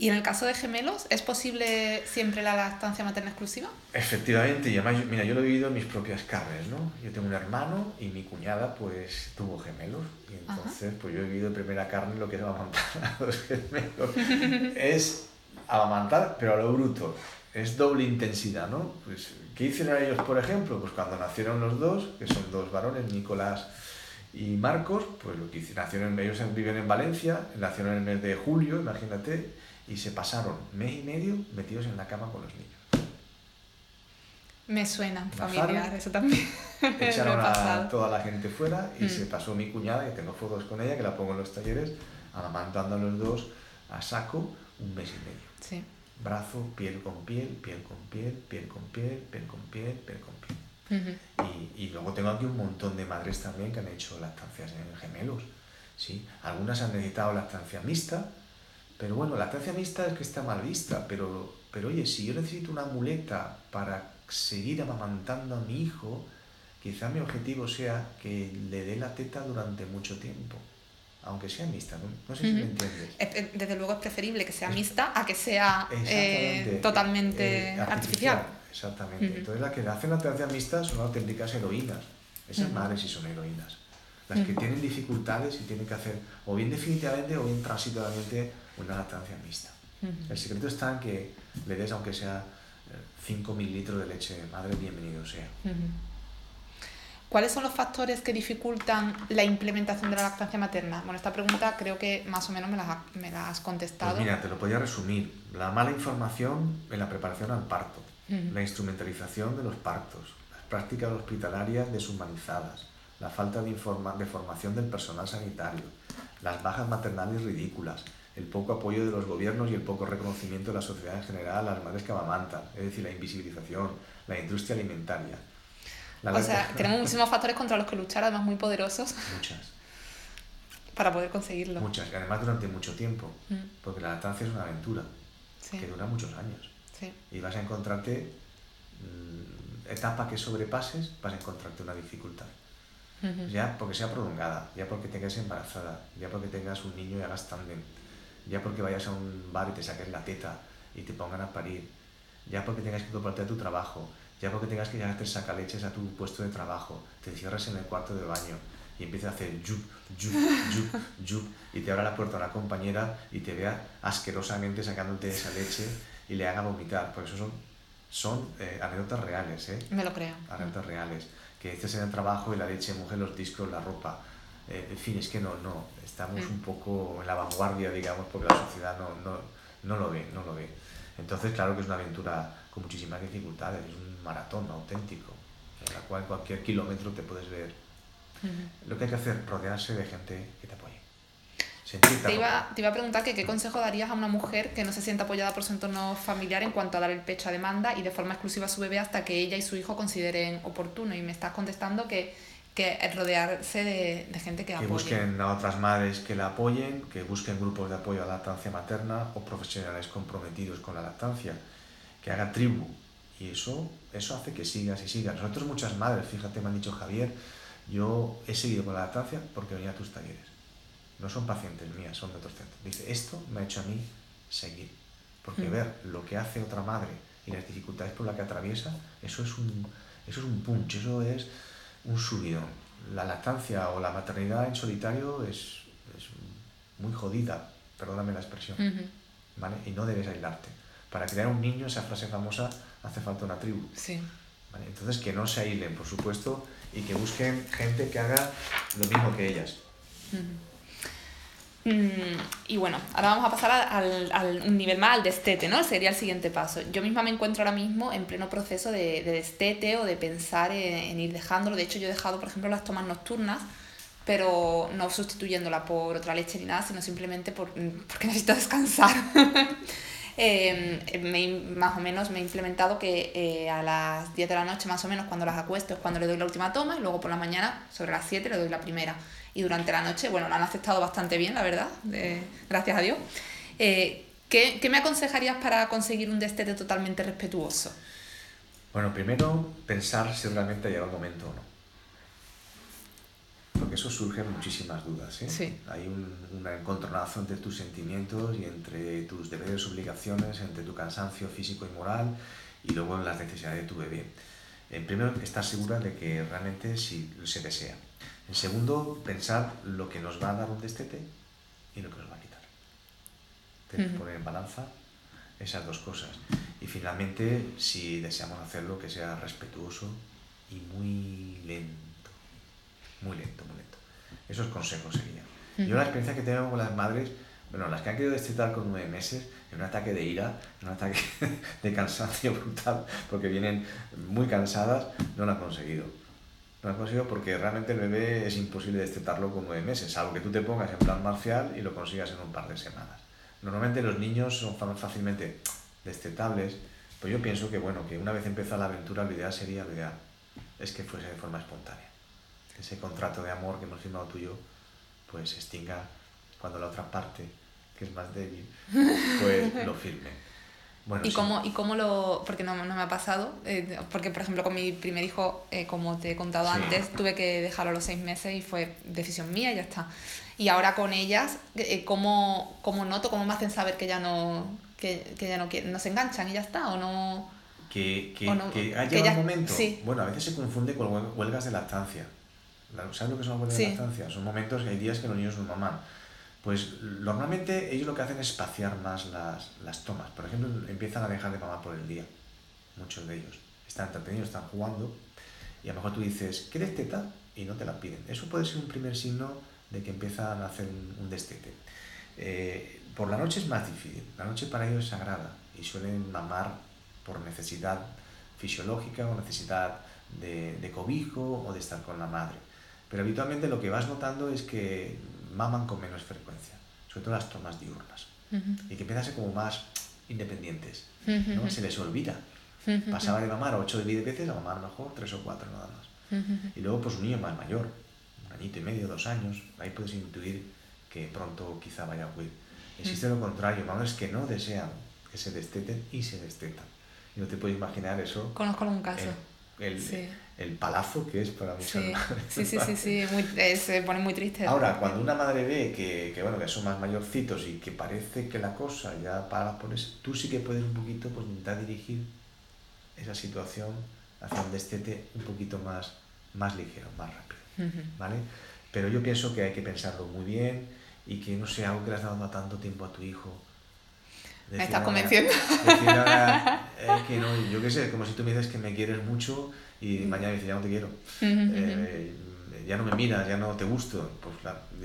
Speaker 1: ¿Y en el caso de gemelos, es posible siempre la lactancia materna exclusiva?
Speaker 2: Efectivamente, y además, mira, yo lo he vivido en mis propias carnes, ¿no? Yo tengo un hermano y mi cuñada pues tuvo gemelos y entonces pues yo he vivido en primera carne lo que es amamantar a los gemelos. es amamantar, pero a lo bruto. Es doble intensidad, ¿no? Pues, ¿qué hicieron ellos, por ejemplo? Pues cuando nacieron los dos, que son dos varones, Nicolás y Marcos, pues lo que hicieron, nacieron, ellos viven en Valencia, nacieron en el mes de julio, imagínate, y se pasaron mes y medio metidos en la cama con los niños.
Speaker 1: Me suena familiar, eso también.
Speaker 2: Echaron a toda la gente fuera y se mm. pasó mi cuñada, que tengo fotos con ella, que la pongo en los talleres, amamantando a los dos a saco un mes y medio.
Speaker 1: Sí.
Speaker 2: Brazo, piel con piel, piel con piel, piel con piel, piel con piel, piel con piel. y, y, luego tengo aquí un montón de madres también que han hecho lactancias en gemelos. ¿sí? Algunas han necesitado lactancia mixta, pero bueno, la lactancia mixta es que está mal vista, pero, pero oye, si yo necesito una muleta para seguir amamantando a mi hijo, quizá mi objetivo sea que le dé la teta durante mucho tiempo. Aunque sea mixta, no, sé si me entiendes.
Speaker 1: Desde luego es preferible que sea mixta a que sea eh, totalmente eh, artificial.
Speaker 2: Exactamente. Entonces, las que hacen la lactancia mixta son auténticas heroínas. Esas madres sí son heroínas. Las que tienen dificultades y tienen que hacer o bien definitivamente o bien transitoriamente una lactancia mixta. El secreto está en que le des, aunque sea 5 eh, mililitros de leche de madre, bienvenido sea.
Speaker 1: ¿Cuáles son los factores que dificultan la implementación de la lactancia materna? Bueno, esta pregunta creo que más o menos me la, me la has contestado.
Speaker 2: Pues mira, te lo podría resumir. La mala información en la preparación al parto, la instrumentalización de los partos, las prácticas hospitalarias deshumanizadas, la falta de, informa de formación del personal sanitario, las bajas maternales ridículas, el poco apoyo de los gobiernos y el poco reconocimiento de la sociedad en general a las madres que amamantan, es decir, la invisibilización, la industria alimentaria.
Speaker 1: o sea, tenemos muchísimos factores contra los que luchar, además muy poderosos.
Speaker 2: Muchas.
Speaker 1: Para poder conseguirlo.
Speaker 2: Muchas, y además durante mucho tiempo, mm. porque la lactancia es una aventura que dura muchos años. Sí. Y vas a encontrarte mm, etapa que sobrepases, vas a encontrarte una dificultad. Ya porque sea prolongada, ya porque tengas embarazada, ya porque tengas un niño y hagas también ya porque vayas a un bar y te saques la teta y te pongan a parir, ya porque tengas que ocuparte de tu trabajo, ya porque tengas que llevarte sacaleches a tu puesto de trabajo, te cierras en el cuarto de baño y empiezas a hacer yup, yup, yup, yup, y te abra la puerta a una compañera y te vea asquerosamente sacándote esa leche y le haga vomitar, porque eso son, son eh, anécdotas reales, ¿eh?
Speaker 1: Me lo creo.
Speaker 2: Anécdotas reales. Que estés en el trabajo y la leche moje los discos, la ropa. Eh, en fin, es que no, no, estamos mm. un poco en la vanguardia, digamos, porque la sociedad no, no, no lo ve, no lo ve. Entonces, claro que es una aventura con muchísimas dificultades, es un maratón auténtico, en la cual cualquier kilómetro te puedes ver. Lo que hay que hacer, rodearse de gente que te.
Speaker 1: Te iba, te iba, a preguntar que qué consejo darías a una mujer que no se sienta apoyada por su entorno familiar en cuanto a dar el pecho a demanda y de forma exclusiva a su bebé hasta que ella y su hijo consideren oportuno. Y me estás contestando que que rodearse de, de gente que,
Speaker 2: que busquen a otras madres que la apoyen, que busquen grupos de apoyo a la lactancia materna o profesionales comprometidos con la lactancia, que haga tribu. Y eso, eso hace que sigas y sigas. Nosotros muchas madres, fíjate, me han dicho Javier, yo he seguido con la lactancia porque venía a tus talleres. No son pacientes mías, son de otros centros. Dice, esto me ha hecho a mí seguir. Porque mm. ver lo que hace otra madre y las dificultades por las que atraviesa, eso es un, eso es un punch, eso es un subidón. La lactancia o la maternidad en solitario es, es muy jodida, perdóname la expresión, ¿vale? Y no debes aislarte. Para crear un niño, esa frase famosa, hace falta una tribu. Sí. ¿vale? Entonces, que no se aíslen, por supuesto, y que busquen gente que haga lo mismo que ellas.
Speaker 1: Y bueno, ahora vamos a pasar al, un nivel más, al destete, ¿no? Sería el siguiente paso. Yo misma me encuentro ahora mismo en pleno proceso de, de destete o de pensar en, ir dejándolo. De hecho, yo he dejado, por ejemplo, las tomas nocturnas, pero no sustituyéndola por otra leche ni nada, sino simplemente por, porque necesito descansar. Eh, más o menos me he implementado que eh, a las 10 de la noche, más o menos, cuando las acuesto, es cuando le doy la última toma, y luego por la mañana, sobre las 7, le doy la primera y durante la noche, bueno, lo han aceptado bastante bien, la verdad, gracias a Dios. Eh, ¿qué, ¿qué, me aconsejarías para conseguir un destete totalmente respetuoso?
Speaker 2: Bueno, primero pensar si realmente ha llegado el momento o no. Porque eso surge muchísimas dudas. ¿eh? Sí. Hay un, un, encontronazo entre tus sentimientos y entre tus deberes, obligaciones, entre tu cansancio físico y moral y luego las necesidades de tu bebé. En primero, estar segura de que realmente si se desea. En segundo, pensar lo que nos va a dar un destete y lo que nos va a quitar. Tenemos que poner en balanza esas dos cosas. Y finalmente, si deseamos hacerlo, que sea respetuoso y muy lento. Muy lento, muy lento. Esos consejos serían. Yo la experiencia que tengo con las madres, bueno, las que han querido destetar con nueve meses, en un ataque de ira, en un ataque de cansancio brutal, porque vienen muy cansadas, no lo han conseguido no has conseguido porque realmente el bebé es imposible destetarlo con nueve meses, salvo que tú te pongas en plan marcial y lo consigas en un par de semanas. Normalmente los niños son fácilmente destetables, pues yo pienso que bueno, que una vez empieza la aventura, lo ideal sería, lo ideal es que fuese de forma espontánea. Ese contrato de amor que hemos firmado tú y yo, pues se extinga cuando la otra parte, que es más débil, pues lo firme.
Speaker 1: ¿Y, cómo, ¿Y cómo lo...? Porque no, no me ha pasado. Eh, porque, por ejemplo, con mi primer hijo, eh, como te he contado antes, tuve que dejarlo a los seis meses y fue decisión mía y ya está. Y ahora con ellas, eh, ¿cómo, ¿cómo, noto, cómo me hacen saber que ya no, que, que ya no, no se enganchan y ya está? ¿O no...?
Speaker 2: Que, que, que ha llegado un momento... Bueno, a veces se confunde con huelgas de lactancia. ¿Sabes lo que son huelgas de lactancia? Son momentos que hay días que los niños no maman pues normalmente ellos lo que hacen es espaciar más las, las, tomas. Por ejemplo, empiezan a dejar de mamar por el día. Muchos de ellos están entretenidos, están jugando. Y a lo mejor tú dices, ¿quieres teta? Y no te la piden. Eso puede ser un primer signo de que empiezan a hacer un, destete. Eh, por la noche es más difícil. La noche para ellos es sagrada y suelen mamar por necesidad fisiológica o necesidad de, de cobijo o de estar con la madre. Pero habitualmente lo que vas notando es que maman con menos frecuencia, sobre todo las tomas diurnas, y que empiezan a ser como más independientes, ¿no? Se les olvida. Pasaba de mamar 8 o 10 veces a mamar mejor 3 o 4 nada más. Y luego, pues un niño más mayor, un añito y medio, dos años, ahí puedes intuir que pronto quizá vaya a ocurrir. Existe lo contrario, madres que no desean que se desteten y se destetan. Y no te puedes imaginar eso.
Speaker 1: Conozco algún caso.
Speaker 2: El, el, palazo que es para muchas
Speaker 1: sí. Sí, sí, sí, sí. Muy, eh, se pone muy triste.
Speaker 2: Ahora, cuando una madre ve que, que, bueno, que son más mayorcitos y que parece que la cosa ya para pones, tú sí que puedes un poquito pues, intentar dirigir esa situación hacia un destete un poquito más, más ligero, más rápido. ¿Vale? Pero yo pienso que hay que pensarlo muy bien y que no sea algo que le has dado tanto tiempo a tu hijo.
Speaker 1: me estás convenciendo.
Speaker 2: Decir que no, yo qué sé, como si tú me dices que me quieres mucho y mañana me dices ya no te quiero. Eh, ya no me miras, ya no te gusto. Pues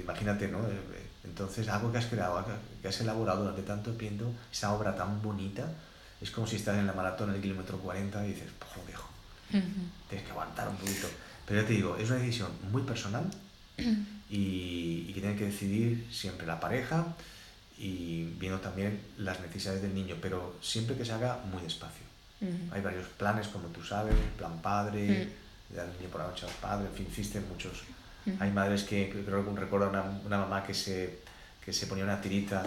Speaker 2: imagínate, ¿no? Eh, entonces, algo que has creado, que has elaborado durante tanto tiempo, esa obra tan bonita, es como si estás en la maratón en el kilómetro 40 y dices, joder, viejo, tienes que aguantar un poquito. Pero ya te digo, es una decisión muy personal y, que tiene que decidir siempre la pareja y viendo también las necesidades del niño, pero siempre que se haga muy despacio. Hay varios planes, como tú sabes, plan padre, dar niño por la noche al padre, en fin, existen muchos. Hay madres que, creo que recuerdo una, una mamá que se, que se ponía una tirita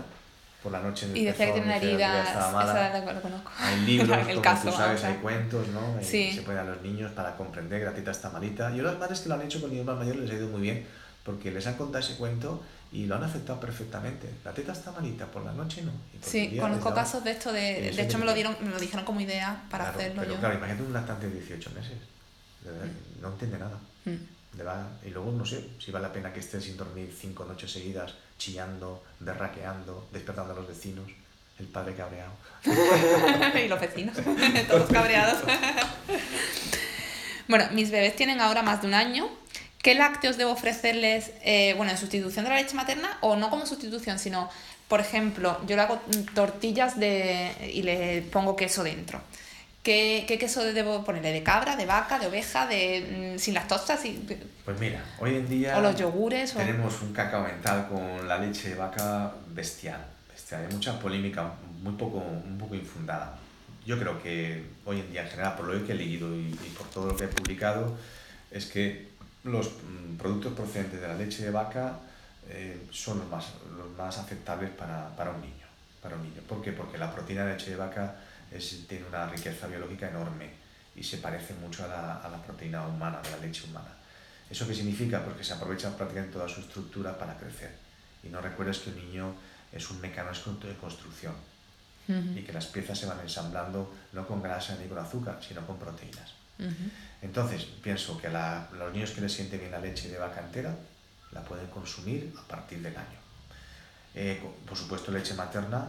Speaker 2: por la noche en
Speaker 1: el Y decía que tiene una herida, esa lo conozco.
Speaker 2: Hay libros, como caso, tú sabes, hay cuentos, ¿no? Sí. Se pueden a los niños para comprender que la tita está malita. Yo las madres que lo han hecho con niños más mayores les ha ido muy bien, porque les han contado ese cuento y lo han aceptado perfectamente. La teta está malita, por la noche no.
Speaker 1: Sí, conozco casos de esto, de, de hecho me lo, dieron, me lo dijeron como idea para hacerlo
Speaker 2: pero Claro, imagínate un lactante de 18 meses, mm. no entiende nada. Mm. y luego no sé si vale la pena que esté sin dormir cinco noches seguidas, chillando, derraqueando, despertando a los vecinos, el padre cabreado.
Speaker 1: y los vecinos, todos cabreados. bueno, mis bebés tienen ahora más de un año ¿Qué lácteos debo ofrecerles, eh, bueno, en sustitución de la leche materna o no como sustitución, sino, por ejemplo, yo le hago tortillas de, y le pongo queso dentro. ¿Qué, ¿Qué, queso debo ponerle? ¿De cabra, de vaca, de oveja, de mm, sin lactosa? Sin...
Speaker 2: Pues mira, hoy en día
Speaker 1: o los yogures,
Speaker 2: tenemos un cacao mental con la leche de vaca bestial. bestial. Hay mucha polémica, muy poco, un poco infundada. Yo creo que hoy en día, en general, por lo que he leído y, y por todo lo que he publicado, es que los mm, productos procedentes de la leche de vaca eh, son los más, los más aceptables para, para, un niño, para un niño. ¿Por qué? Porque la proteína de leche de vaca es, tiene una riqueza biológica enorme y se parece mucho a la, a la proteína humana, de la leche humana. ¿Eso qué significa? Porque se aprovecha prácticamente toda su estructura para crecer. Y no recuerdes que el niño es un mecanismo de construcción y que las piezas se van ensamblando no con grasa ni con azúcar, sino con proteínas. Entonces, pienso que a los niños que les siente bien la leche de vaca entera, la pueden consumir a partir del año. Eh, por supuesto, leche materna,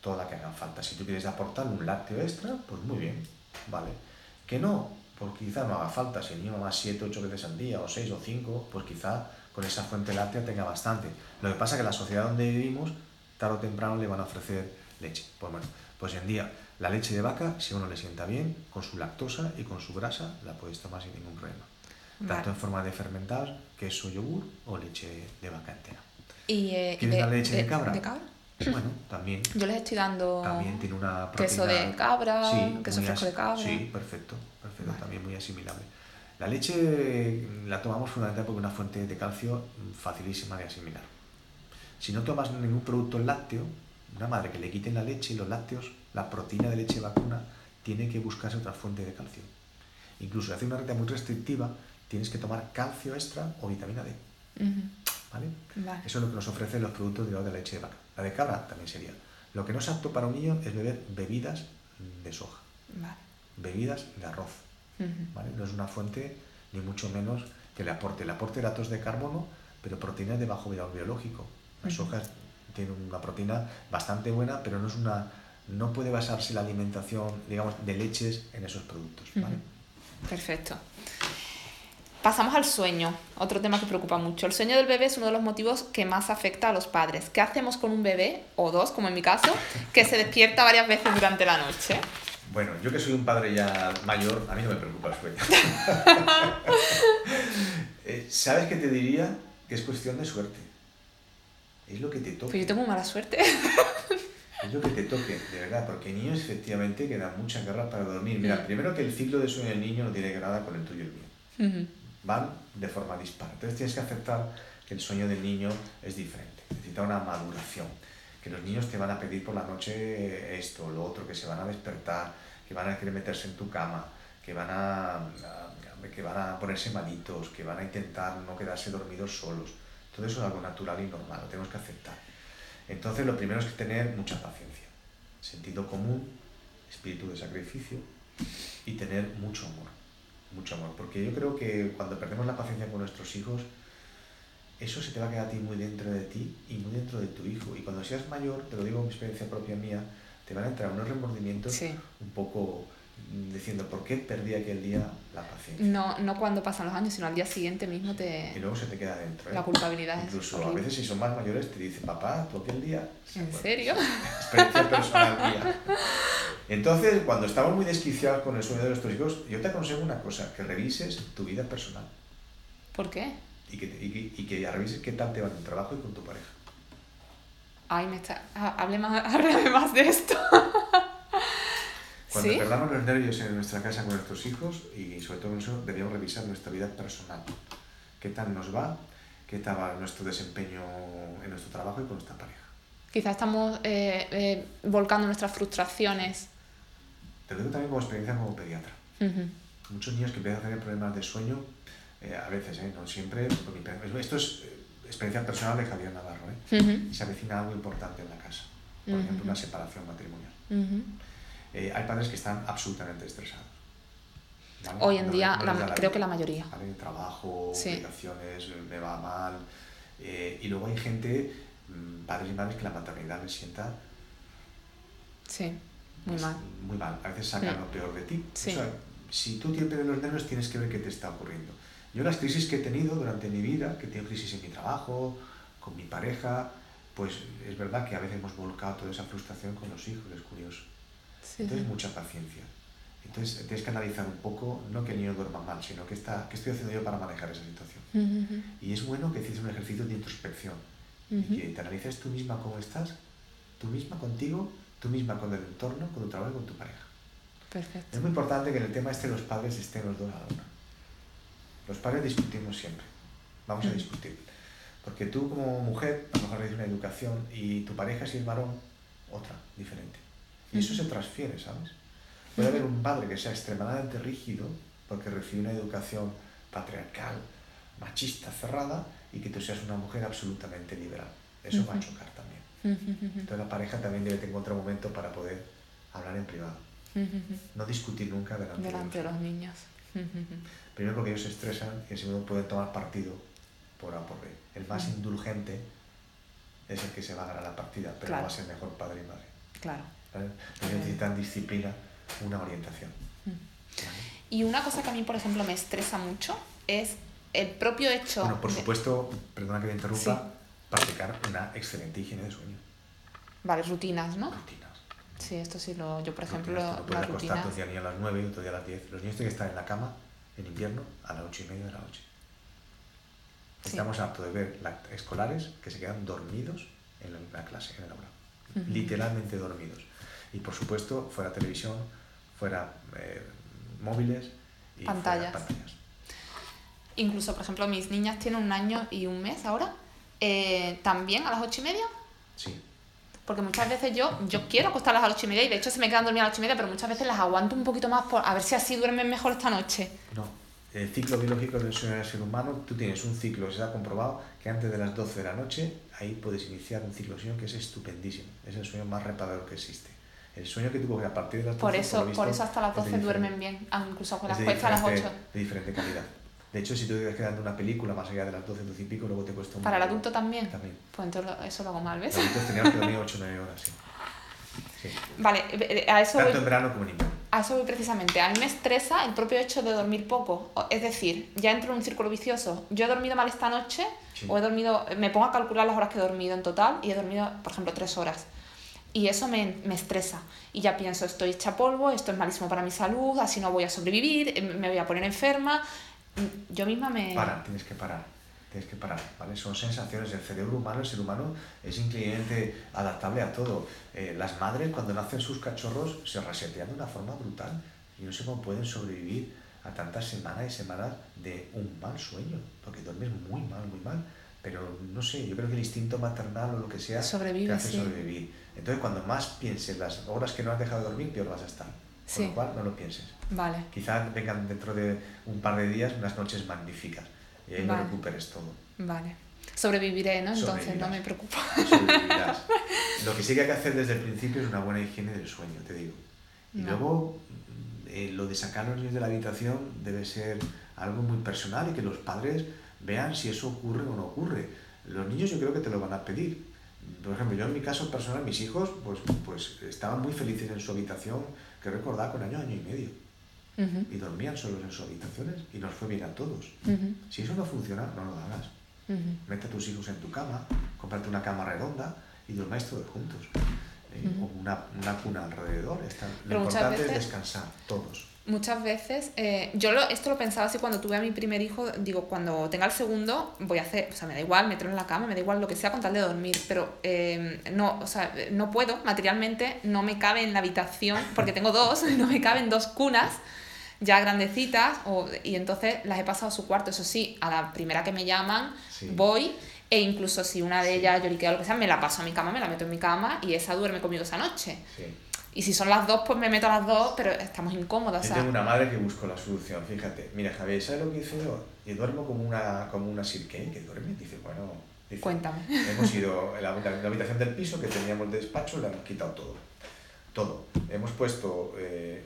Speaker 2: toda que haga falta. Si tú quieres aportar un lácteo extra, pues muy bien, ¿vale? Que no, pues quizá no haga falta. Si el niño más 7, 8 veces al día, o 6 o 5, pues quizá con esa fuente láctea tenga bastante. Lo que pasa es que la sociedad donde vivimos, tarde o temprano le van a ofrecer leche. Pues bueno, pues en día la leche de vaca, si a uno le sienta bien, con su lactosa y con su grasa, la puedes tomar sin ningún problema. Tanto en forma de fermentar, queso, yogur o leche de vaca entera.
Speaker 1: ¿Y, eh,
Speaker 2: ¿Quieres la leche
Speaker 1: de,
Speaker 2: cabra?
Speaker 1: ¿De cabra?
Speaker 2: Bueno, también.
Speaker 1: Yo les estoy dando
Speaker 2: también tiene una proteína,
Speaker 1: queso de cabra,
Speaker 2: sí,
Speaker 1: queso fresco de cabra.
Speaker 2: Sí, perfecto, perfecto, también muy asimilable. La leche la tomamos fundamentalmente porque es una fuente de calcio facilísima de asimilar. Si no tomas ningún producto lácteo, una madre que le quiten la leche y los lácteos, la proteína de leche vacuna, tiene que buscarse otra fuente de calcio. Incluso si hace una dieta muy restrictiva, tienes que tomar calcio extra o vitamina D. ¿Vale? Eso es lo que nos ofrecen los productos derivados de la leche de vaca. La de cabra también sería. Lo que no es apto para un niño es beber bebidas de soja, bebidas de arroz. ¿vale? No es una fuente, ni mucho menos, que le aporte. Le aporte datos de carbono, pero proteínas de bajo valor biológico. La soja tiene una proteína bastante buena, pero no es una no puede basarse la alimentación, digamos, de leches en esos productos. ¿vale?
Speaker 1: Perfecto. Pasamos al sueño, otro tema que preocupa mucho. El sueño del bebé es uno de los motivos que más afecta a los padres. ¿Qué hacemos con un bebé, o dos, como en mi caso, que se despierta varias veces durante la noche?
Speaker 2: Bueno, yo que soy un padre ya mayor, a mí no me preocupa el sueño. Eh, ¿Sabes qué te diría? Que es cuestión de suerte. Es lo que te toca.
Speaker 1: Pero yo tengo mala suerte.
Speaker 2: es lo que te toque, de verdad, porque niños efectivamente que dan mucha guerra para dormir. Mira, primero que el ciclo de sueño del niño no tiene nada con el tuyo y el mío. van de forma dispar. Entonces tienes que aceptar que el sueño del niño es diferente, necesita una maduración, que los niños te van a pedir por la noche esto, lo otro, que se van a despertar, que van a querer meterse en tu cama, que van a, que van a ponerse malitos, que van a intentar no quedarse dormidos solos. Todo eso es algo natural y normal, lo tenemos que aceptar. Entonces lo primero es que tener mucha paciencia, sentido común, espíritu de sacrificio y tener mucho amor, mucho amor. Porque yo creo que cuando perdemos la paciencia con nuestros hijos, eso se te va a quedar a ti muy dentro de ti y muy dentro de tu hijo. Y cuando seas mayor, te lo digo en experiencia propia mía, te van a entrar unos remordimientos un poco diciendo por qué perdí aquel día la paciencia.
Speaker 1: No, no cuando pasan los años, sino al día siguiente mismo te...
Speaker 2: Y luego se te queda dentro.
Speaker 1: ¿eh? La culpabilidad
Speaker 2: Incluso a veces si son más mayores te dicen, papá, tú aquel día...
Speaker 1: ¿En serio?
Speaker 2: Experiencia personal mía. Entonces, cuando estamos muy desquiciados con el sueño de nuestros hijos, yo te aconsejo una cosa, que revises tu vida personal.
Speaker 1: ¿Por qué?
Speaker 2: Y que, y, y que revises qué tal te va en el trabajo y con tu pareja.
Speaker 1: Ay, me está... Hable más, más de esto.
Speaker 2: Cuando perdamos los nervios en nuestra casa con nuestros hijos y sobre todo en eso debíamos revisar nuestra vida personal. ¿Qué tal nos va? ¿Qué tal va nuestro desempeño en nuestro trabajo y con nuestra pareja?
Speaker 1: Quizás estamos eh, eh, volcando nuestras frustraciones.
Speaker 2: Te lo digo también como experiencia como pediatra. Muchos niños que empiezan a tener problemas de sueño, eh, a veces, no siempre, esto es experiencia personal de Javier Navarro, se avecina algo importante en la casa, por ejemplo, una separación matrimonial. Eh, hay padres que están absolutamente estresados.
Speaker 1: Hoy en día, creo que la mayoría.
Speaker 2: Trabajo, obligaciones, me va mal. Eh, y luego hay gente, mm, padres y madres, que la maternidad les sienta.
Speaker 1: Sí, muy mal.
Speaker 2: Muy mal. A veces sacan mm. lo peor de ti. O sea, si tú tienes los nervios, tienes que ver qué te está ocurriendo. Yo las crisis que he tenido durante mi vida, que he tenido crisis en mi trabajo, con mi pareja, pues es verdad que a veces hemos volcado toda esa frustración con los hijos, es curioso. Entonces, mucha paciencia. Entonces, tienes que analizar un poco, no que el niño duerma mal, sino que está, qué estoy haciendo yo para manejar esa situación. Y es bueno que haces un ejercicio de introspección, y que te analices tú misma cómo estás, tú misma contigo, tú misma con el entorno, con tu trabajo y con tu pareja.
Speaker 1: Perfecto.
Speaker 2: Es muy importante que en el tema este los padres estén los dos a una. Los padres discutimos siempre, vamos a discutir. Porque tú como mujer, a lo mejor recibes una educación y tu pareja si es varón, otra, diferente. Y eso se transfiere, ¿sabes? Puede haber un padre que sea extremadamente rígido porque recibe una educación patriarcal, machista, cerrada, y que tú seas una mujer absolutamente liberal. Eso va a chocar también. Entonces la pareja también debe encontrar un momento para poder hablar en privado. No discutir nunca
Speaker 1: delante, de los niños.
Speaker 2: Primero porque ellos se estresan y segundo pueden tomar partido por A por B. El más indulgente es el que se va a ganar la partida, pero va a ser mejor padre y madre.
Speaker 1: Claro
Speaker 2: necesitan disciplina, una orientación.
Speaker 1: Y una cosa que a mí, por ejemplo, me estresa mucho es el propio hecho...
Speaker 2: Bueno, por supuesto, perdona que te interrumpa, practicar una excelente higiene de sueño.
Speaker 1: Vale, rutinas, ¿no?
Speaker 2: Rutinas.
Speaker 1: Sí, esto sí lo... Yo, por ejemplo,
Speaker 2: puedes acostarte un día a las 9 y otro día a las 10. Los niños tienen que estar en la cama en invierno a las 8 y media de la noche. Estamos aptos de ver escolares que se quedan dormidos en la clase, en el aula. Literalmente dormidos. Y por supuesto, fuera televisión, fuera eh, móviles y
Speaker 1: pantallas. pantallas. Incluso, por ejemplo, mis niñas tienen un año y un mes ahora. Eh, ¿También a las ocho y media?
Speaker 2: Sí.
Speaker 1: Porque muchas veces yo, yo quiero acostarlas a las ocho y media y de hecho se me quedan dormidas a las ocho y media, pero muchas veces las aguanto un poquito más por a ver si así duermen mejor esta noche.
Speaker 2: No. El ciclo biológico del sueño del ser humano, tú tienes un ciclo, se ha comprobado que antes de las 12 de la noche, ahí puedes iniciar un ciclo de sueño que es estupendísimo. Es el sueño más reparador que existe. El sueño que tú coges a partir de las 12
Speaker 1: Por eso, por, eso hasta las 12 duermen bien, incluso con las cuesta a las 8.
Speaker 2: De diferente calidad. De hecho, si tú te quedando una película más allá de las 12, 12 y pico, luego te cuesta un
Speaker 1: ¿Para el adulto también?
Speaker 2: También.
Speaker 1: Pues entonces eso lo hago mal, ¿ves?
Speaker 2: Los adultos teníamos que dormir 8 o 9 horas, sí.
Speaker 1: sí. Vale, eh, eh, a eso
Speaker 2: Tanto
Speaker 1: voy,
Speaker 2: en verano como en invierno.
Speaker 1: A eso voy precisamente. A mí me estresa el propio hecho de dormir poco. Es decir, ya entro en un círculo vicioso. Yo he dormido mal esta noche, o he dormido, me pongo a calcular las horas que he dormido en total, y he dormido, por ejemplo, 3 horas y eso me, me, estresa. Y ya pienso, estoy hecha polvo, esto es malísimo para mi salud, así no voy a sobrevivir, eh, me voy a poner enferma. Yo misma me...
Speaker 2: Para, tienes que parar, tienes que parar, ¿vale? Son sensaciones del cerebro humano, el ser humano es increíblemente adaptable a todo. Eh, las madres cuando nacen sus cachorros se resetean de una forma brutal y no sé cómo pueden sobrevivir a tantas semanas y semanas de un mal sueño, porque duermes muy mal, muy mal, pero no sé, yo creo que el instinto maternal o lo que sea
Speaker 1: Sobrevive,
Speaker 2: te hace
Speaker 1: sí.
Speaker 2: sobrevivir. Entonces, cuando más pienses las horas que no has dejado de dormir, peor vas a estar. Con
Speaker 1: Sí.
Speaker 2: lo cual, no lo pienses.
Speaker 1: Vale.
Speaker 2: Quizás vengan dentro de un par de días unas noches magníficas y ahí
Speaker 1: Vale.
Speaker 2: lo recuperes todo.
Speaker 1: Vale. Sobreviviré, ¿no? Entonces no me preocupo.
Speaker 2: sobrevivirás. Lo que sí que hay que hacer desde el principio es una buena higiene del sueño, te digo. Y
Speaker 1: No.
Speaker 2: luego, eh, lo de sacar a los niños de la habitación debe ser algo muy personal y que los padres vean si eso ocurre o no ocurre. Los niños yo creo que te lo van a pedir. Por ejemplo, yo en mi caso personal, mis hijos, pues, pues estaban muy felices en su habitación, que recordaba con año, año y medio. Y dormían solos en sus habitaciones y nos fue bien a todos. Si eso no funciona, no lo hagas. Mete a tus hijos en tu cama, cómprate una cama redonda y durmáis todos juntos. Eh. O una, una cuna alrededor. Está- Lo
Speaker 1: Pero
Speaker 2: importante
Speaker 1: veces-
Speaker 2: es descansar, todos.
Speaker 1: Muchas veces, eh, yo lo, esto lo pensaba así cuando tuve a mi primer hijo, digo, cuando tenga el segundo, voy a hacer, o sea, me da igual meterlo en la cama, me da igual lo que sea con tal de dormir, pero eh, no, o sea, no puedo, materialmente no me cabe en la habitación, porque tengo dos, no me caben dos cunas ya grandecitas, o, y entonces las he pasado a su cuarto, eso sí, a la primera que me llaman,
Speaker 2: Sí.
Speaker 1: voy, e incluso si una de ellas lloriquea o lo que sea, me la paso a mi cama, me la meto en mi cama, y esa duerme conmigo esa noche.
Speaker 2: Sí.
Speaker 1: Y si son las dos, pues me meto a las dos, pero estamos incómodas.
Speaker 2: Yo
Speaker 1: o sea,
Speaker 2: tengo una madre que buscó la solución. Fíjate, mira, Javier, ¿sabes lo que hice yo? Y duermo como una, como una sirkei que duerme. Dice, bueno, dice,
Speaker 1: Cuéntame.
Speaker 2: Hemos ido, en la, la habitación del piso que teníamos de despacho, le hemos quitado todo. Todo. Hemos puesto eh,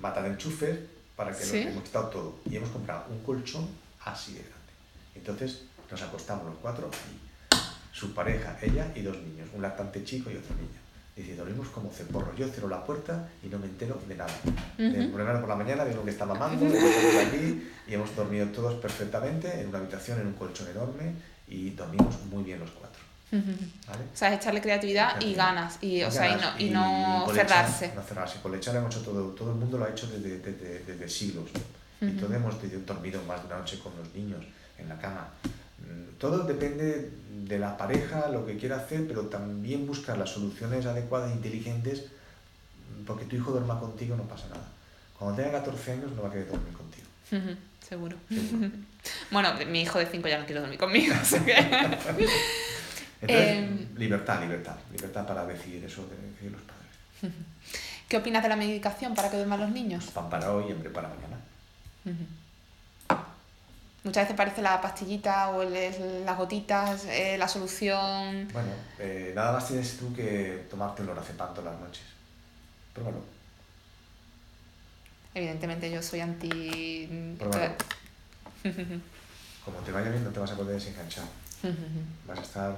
Speaker 2: mata de enchufes para que
Speaker 1: ¿Sí?
Speaker 2: lo hemos quitado todo. Y hemos comprado un colchón así de grande. Entonces nos acostamos los cuatro y su pareja, ella y dos niños, un lactante chico y otro niño. Dice, dormimos como ceporros. Yo cierro la puerta y no me entero de nada. De
Speaker 1: Ujú.
Speaker 2: primero por la mañana uno que está mamando, aquí, y hemos dormido todos perfectamente en una habitación, en un colchón enorme, y dormimos muy bien los cuatro. ¿vale?
Speaker 1: O sea, es echarle creatividad y ganas. Y, o sea, y no,
Speaker 2: Ganas.
Speaker 1: y no cerrarse.
Speaker 2: No cerrarse. Con leche lo hemos hecho todo, todo el mundo lo ha hecho desde, desde, desde siglos. Y
Speaker 1: Ujú.
Speaker 2: todos hemos dormido más de una noche con los niños en la cama. Todo depende de la pareja, lo que quiera hacer, pero también buscar las soluciones adecuadas e inteligentes, porque tu hijo duerma contigo no pasa nada. Cuando tenga 14 años no va a querer dormir contigo.
Speaker 1: Seguro.
Speaker 2: seguro.
Speaker 1: Bueno, mi hijo de 5 ya no quiere dormir conmigo. que-
Speaker 2: Entonces,
Speaker 1: Em.
Speaker 2: libertad, libertad, libertad para decidir eso de decidir los padres.
Speaker 1: ¿Qué opinas de la medicación para que duerman los niños?
Speaker 2: Pan para hoy y hambre para mañana.
Speaker 1: Muchas veces parece la pastillita o el- las gotitas, eh, la solución.
Speaker 2: Bueno, eh, nada más tienes tú que tomarte un lorazepam todas las noches. Pruébalo.
Speaker 1: Evidentemente yo soy anti...
Speaker 2: Pruébalo. Como te vaya bien, no te vas a poder desenganchar. Vas a estar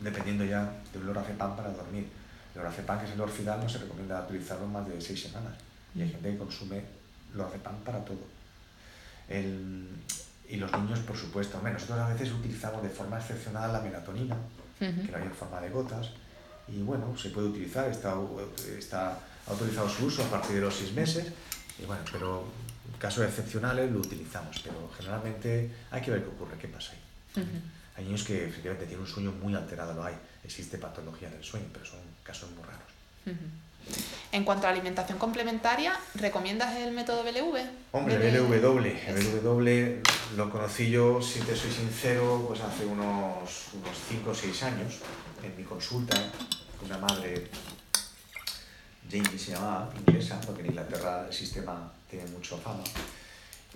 Speaker 2: dependiendo ya de un lorazepam para dormir. El lorazepam, que es el orfidal, no se recomienda utilizarlo más de seis semanas. Y hay gente que consume lorazepam para todo. El- y los niños, por supuesto. Hombre, nosotros a veces utilizamos de forma excepcional la melatonina, que lo hay en forma de gotas. Y bueno, se puede utilizar, está, está autorizado su uso a partir de los seis meses. Y bueno, pero en casos excepcionales lo utilizamos, pero generalmente hay que ver qué ocurre, qué pasa ahí.
Speaker 1: Ujú.
Speaker 2: Hay niños que efectivamente tienen un sueño muy alterado, lo hay. Existe patología del sueño, pero son casos muy raros.
Speaker 1: Ujú. En cuanto a alimentación complementaria, ¿recomiendas el método BLV?
Speaker 2: Hombre, BLW, lo conocí yo, si te soy sincero, pues hace unos, unos 5 o 6 años, en mi consulta, con una madre, Jamie se llamaba, inglesa, porque en Inglaterra el sistema tiene mucha fama,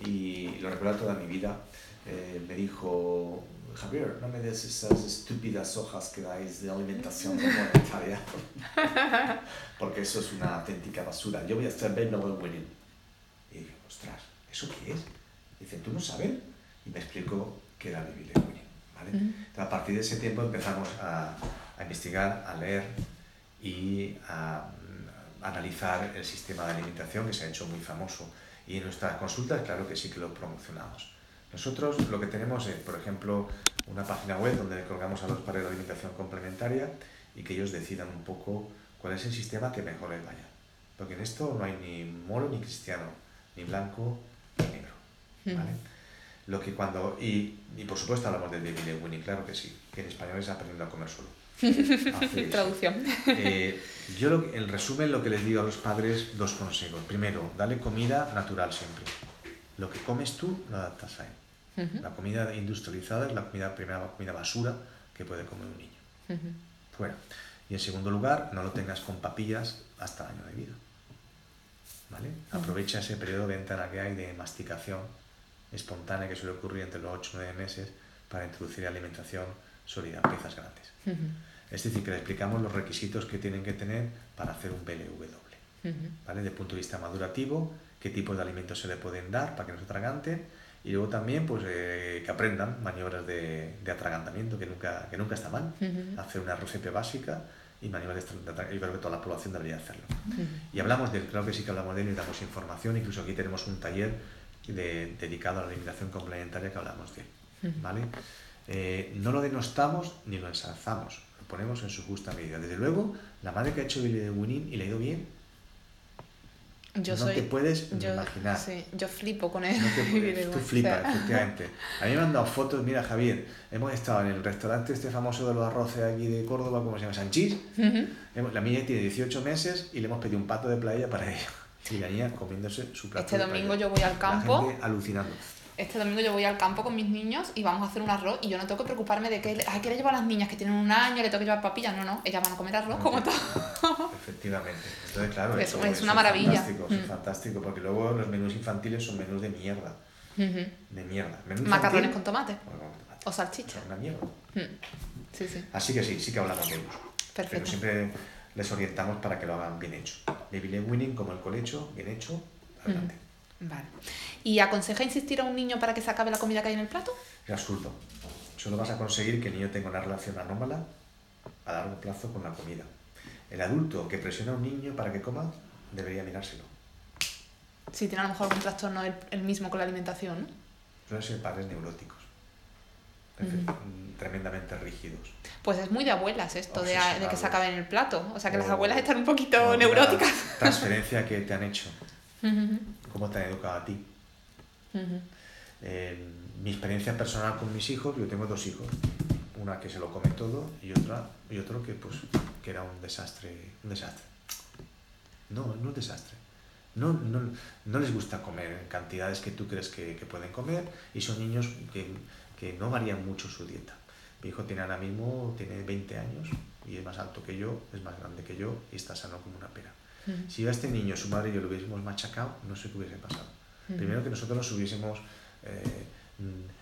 Speaker 2: y lo recuerdo toda mi vida, eh, me dijo, Javier, no me des esas estúpidas hojas que dais de alimentación complementaria, porque eso es una auténtica basura. Yo voy a hacer BLW winning. Y dije, ostras, ¿eso qué es? Dice, ¿tú no sabes? Y me explicó que era Baby Winning, ¿vale?
Speaker 1: Ujú.
Speaker 2: Entonces, a partir de ese tiempo empezamos a, a investigar, a leer y a, mm, analizar el sistema de alimentación que se ha hecho muy famoso. Y en nuestras consultas, claro que sí que lo promocionamos. Nosotros lo que tenemos es, por ejemplo, una página web donde colgamos a los padres de alimentación complementaria y que ellos decidan un poco cuál es el sistema que mejor les vaya. Porque en esto no hay ni moro ni cristiano, ni blanco ni negro. ¿vale? Lo que cuando, y, y por supuesto hablamos del baby led weaning, claro que sí, que en español es aprendiendo a comer solo.
Speaker 1: Traducción.
Speaker 2: Eh, yo, lo, en resumen, lo que les digo a los padres, dos consejos. Primero, dale comida natural siempre. Lo que comes tú, lo adaptas a él. La comida industrializada es la comida, primera comida basura que puede comer un niño. Fuera. Y en segundo lugar, no lo tengas con papillas hasta el año de vida. ¿Vale? Aprovecha ese periodo de ventana que hay de masticación espontánea que suele ocurrir entre los 8 y 9 meses para introducir alimentación sólida piezas grandes. Es decir, que le explicamos los requisitos que tienen que tener para hacer un BLW. ¿vale? Desde el punto de vista madurativo, qué tipos de alimentos se le pueden dar para que no se atraganten y luego también pues, eh, que aprendan maniobras de, de, atragantamiento, que nunca, que nunca está mal. Hacer una receta básica y maniobras de, atragantamiento. Yo creo que toda la población debería hacerlo. Y hablamos de creo que sí que hablamos de él y damos información. Incluso aquí tenemos un taller de, dedicado a la alimentación complementaria que hablamos de él. ¿vale? Eh, no lo denostamos ni lo ensalzamos, lo ponemos en su justa medida. Desde luego, la madre que ha hecho Billy de Winning y le ha ido bien, yo no te puedes imaginar.
Speaker 1: Sí, yo flipo con él.
Speaker 2: tú flipas, efectivamente. A mí me han dado fotos, mira Javier, hemos estado en el restaurante este famoso de los arroces aquí de Córdoba, ¿cómo se llama? Sanchís. La niña tiene 18 meses y le hemos pedido un pato de playa para ella. Y la niña comiéndose su plato.
Speaker 1: Este domingo yo voy al campo.
Speaker 2: La gente alucinando
Speaker 1: este domingo yo voy al campo con mis niños y vamos a hacer un arroz y yo no tengo que preocuparme de que, ay, que le llevo a las niñas que tienen un año, le tengo que llevar papillas. No, no, ellas van a comer arroz como todo.
Speaker 2: Efectivamente. Entonces, claro,
Speaker 1: eso, es, una maravilla.
Speaker 2: Es fantástico, es mm. fantástico, porque luego los menús infantiles son menús de mierda. De mierda.
Speaker 1: Macarrones con tomate. O salchicha.
Speaker 2: Una mierda. Mm.
Speaker 1: Sí, sí.
Speaker 2: Así que sí, sí que hablamos de ellos. Perfecto. Pero siempre les orientamos para que lo hagan bien hecho. Baby winning como el colecho, bien hecho, adelante.
Speaker 1: Vale. ¿Y aconseja insistir a un niño para que se acabe la comida que hay en el plato?
Speaker 2: Es absurdo. Solo vas a conseguir que el niño tenga una relación anómala a largo plazo con la comida. El adulto que presiona a un niño para que coma debería mirárselo.
Speaker 1: Si tiene a lo mejor un trastorno el, mismo con la alimentación, ¿no?
Speaker 2: Suelen ser padres neuróticos. Tremendamente rígidos.
Speaker 1: Pues es muy de abuelas esto, de, que se acabe en el plato. O sea que las abuelas están un poquito neuróticas.
Speaker 2: Transferencia que te han hecho. ¿Cómo te han educado a ti? mi experiencia personal con mis hijos, yo tengo dos hijos, una que se lo come todo y otra y otro que pues que era un desastre, un desastre. No, no un desastre. No, no, no les gusta comer en cantidades que tú crees que, que pueden comer y son niños que, que, no varían mucho su dieta. Mi hijo tiene ahora mismo tiene 20 años y es más alto que yo, es más grande que yo y está sano como una pera. Si a este niño, su madre y yo lo hubiésemos machacado, no sé qué hubiese pasado. Primero que nosotros nos hubiésemos eh,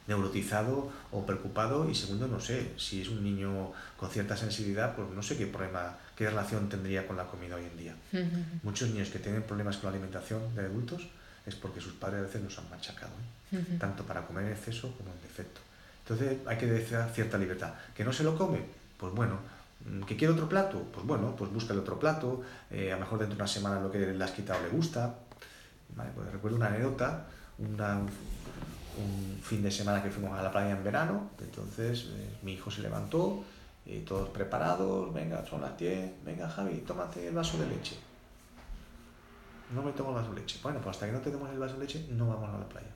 Speaker 2: neurotizado o preocupado y segundo, no sé, si es un niño con cierta sensibilidad, pues no sé qué problema, qué relación tendría con la comida hoy en día. Muchos niños que tienen problemas con la alimentación de adultos es porque sus padres a veces nos han machacado, ¿eh? tanto para comer en exceso como en defecto. Entonces hay que decir cierta libertad. ¿Que no se lo come? Pues bueno, Mm, ¿Que quiere otro plato? Pues bueno, pues busca el otro plato, eh, a lo mejor dentro de una semana lo que le has quitado le gusta. Vale, pues recuerdo una anécdota, una, un fin de semana que fuimos a la playa en verano, entonces eh, mi hijo se levantó, y todos preparados, venga, son las 10, venga Javi, tómate el vaso de leche. No me tomo el vaso de leche. Bueno, pues hasta que no te tomes el vaso de leche no vamos a la playa.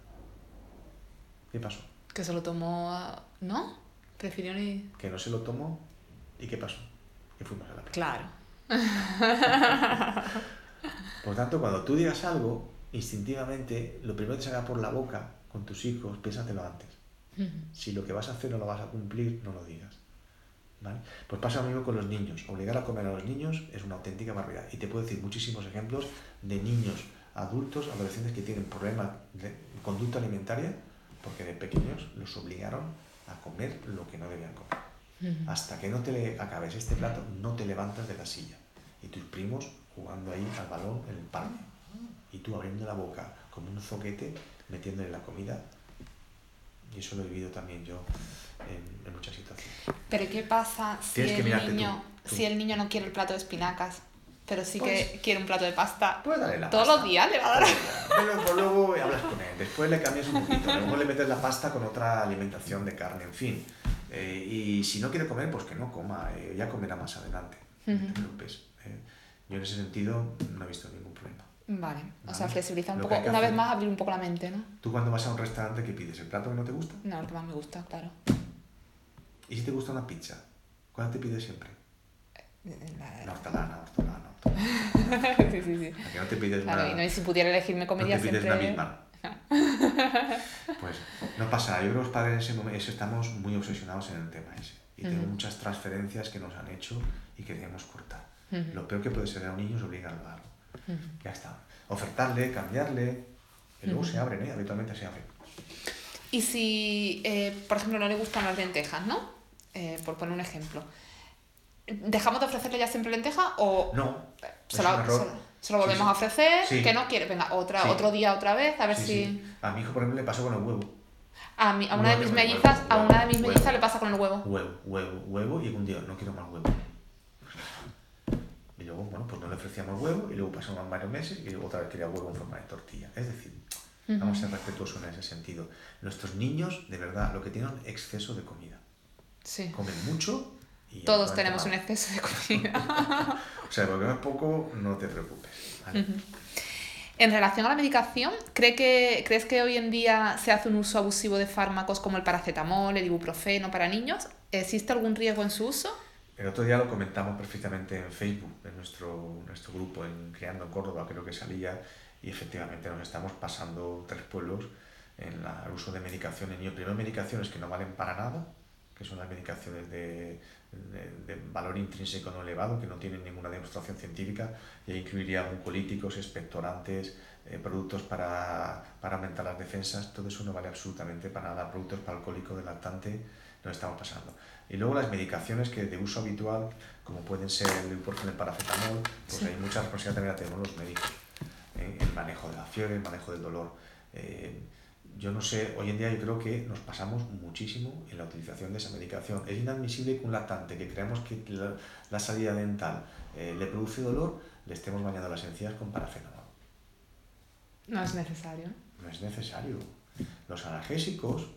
Speaker 2: ¿Qué pasó?
Speaker 1: Que se lo tomó, ¿no? Prefirió ni...
Speaker 2: Que no se lo tomó ¿Y qué pasó? Que fuimos a la playa.
Speaker 1: Claro.
Speaker 2: Por tanto, cuando tú digas algo, instintivamente, lo primero que te salga por la boca con tus hijos, piénsatelo antes. Si lo que vas a hacer no lo vas a cumplir, no lo digas. ¿Vale? Pues pasa lo mismo con los niños. Obligar a comer a los niños es una auténtica barbaridad. Y te puedo decir muchísimos ejemplos de niños, adultos, adolescentes que tienen problemas de conducta alimentaria porque de pequeños los obligaron a comer lo que no debían comer. Hasta que no te acabes este plato, no te levantas de la silla. Y tus primos jugando ahí al balón en el parque. Y tú abriendo la boca como un zoquete, metiéndole la comida. Y eso lo he vivido también yo en, muchas situaciones.
Speaker 1: Pero ¿qué pasa si el, niño, si el niño no quiere el plato de espinacas? Pero sí que pues quiere un plato de pasta.
Speaker 2: Puedes darle la
Speaker 1: Todos los días le va a dar.
Speaker 2: Pero luego hablas con él. Después le cambias un poquito. Luego le metes la pasta con otra alimentación de carne, en fin. Eh, y si no quiere comer, pues que no coma, eh, ya comerá más adelante. No te preocupes. Eh. yo en ese sentido no he visto ningún problema.
Speaker 1: Vale, o sea, flexibiliza un poco, una vez más abrir un poco la mente, ¿no?
Speaker 2: Tú cuando vas a un restaurante, ¿qué pides? ¿El plato que no te gusta?
Speaker 1: No, el que más me gusta, claro.
Speaker 2: ¿Y si te gusta una pizza? ¿Cuál te pide siempre?
Speaker 1: La-
Speaker 2: La hortelana, hortelana, hortelana.
Speaker 1: sí, sí, sí.
Speaker 2: ¿A que no te pides
Speaker 1: Claro,
Speaker 2: una,
Speaker 1: y no, y si pudiera elegirme
Speaker 2: no
Speaker 1: comedia
Speaker 2: te pides
Speaker 1: siempre...
Speaker 2: una misma? Pues no pasa nada. Yo creo que los padres en ese momento estamos muy obsesionados en el tema ese. Y tenemos
Speaker 1: Ujú.
Speaker 2: muchas transferencias que nos han hecho y que debemos cortar. Lo peor que puede ser a un niño es obligarlo a algo. Ya está. Ofertarle, cambiarle. Y luego se abren, ¿eh? Habitualmente se abren.
Speaker 1: Y si, eh, por ejemplo, no le gustan las lentejas, ¿no? Eh, por poner un ejemplo. ¿Dejamos de ofrecerle ya siempre lenteja o
Speaker 2: No.
Speaker 1: se
Speaker 2: es
Speaker 1: lo,
Speaker 2: un error.
Speaker 1: Se lo- volvemos
Speaker 2: Sí, sí.
Speaker 1: a ofrecer?
Speaker 2: Sí.
Speaker 1: Que no quiere, venga, otra, otro día otra vez, a ver si...
Speaker 2: A mi hijo, por ejemplo, le pasó con el huevo.
Speaker 1: A, mi- a una de mis mellizas, a
Speaker 2: huevo,
Speaker 1: una de mis
Speaker 2: huevo.
Speaker 1: mellizas le pasa con el huevo.
Speaker 2: Huevo, huevo, huevo. Y un día, no quiero más huevo. Y luego, bueno, pues no le ofrecíamos huevo y luego pasaron varios meses y luego otra vez quería huevo en forma de tortilla. Es decir, vamos a ser respetuosos en ese sentido. Nuestros niños, de verdad, lo que tienen es exceso de comida.
Speaker 1: Sí.
Speaker 2: Comen mucho y...
Speaker 1: Todos tenemos un exceso de comida.
Speaker 2: O sea, porque no es poco, no te preocupes. ¿vale?
Speaker 1: En relación a la medicación, ¿cree que, ¿crees que hoy en día se hace un uso abusivo de fármacos como el paracetamol, el ibuprofeno para niños? ¿Existe algún riesgo en su uso?
Speaker 2: El otro día lo comentamos perfectamente en Facebook, en nuestro, nuestro grupo en Creando en Córdoba, creo que salía, y efectivamente nos estamos pasando tres pueblos en la- el uso de medicaciones. Niños, primero medicaciones que no valen para nada, que son las medicaciones de, de- valor intrínseco no elevado, que no tienen ninguna demostración científica, y ahí incluiría mucolíticos, expectorantes, eh, productos para, para aumentar las defensas, todo eso no vale absolutamente para nada, productos para alcohólico, de lactante, nos estamos pasando. Y luego las medicaciones que de uso habitual, como pueden ser el ibuprofeno, el paracetamol, pues
Speaker 1: Sí.
Speaker 2: hay mucha responsabilidad también la tenemos los médicos. ¿eh? El manejo de la fiebre, el manejo del dolor. Eh, yo no sé, hoy en día yo creo que nos pasamos muchísimo en la utilización de esa medicación. Es inadmisible que un lactante que creamos que la, la salida dental eh, le produce dolor, le estemos bañando las encías con paracetamol.
Speaker 1: No es necesario.
Speaker 2: No es necesario. Los analgésicos,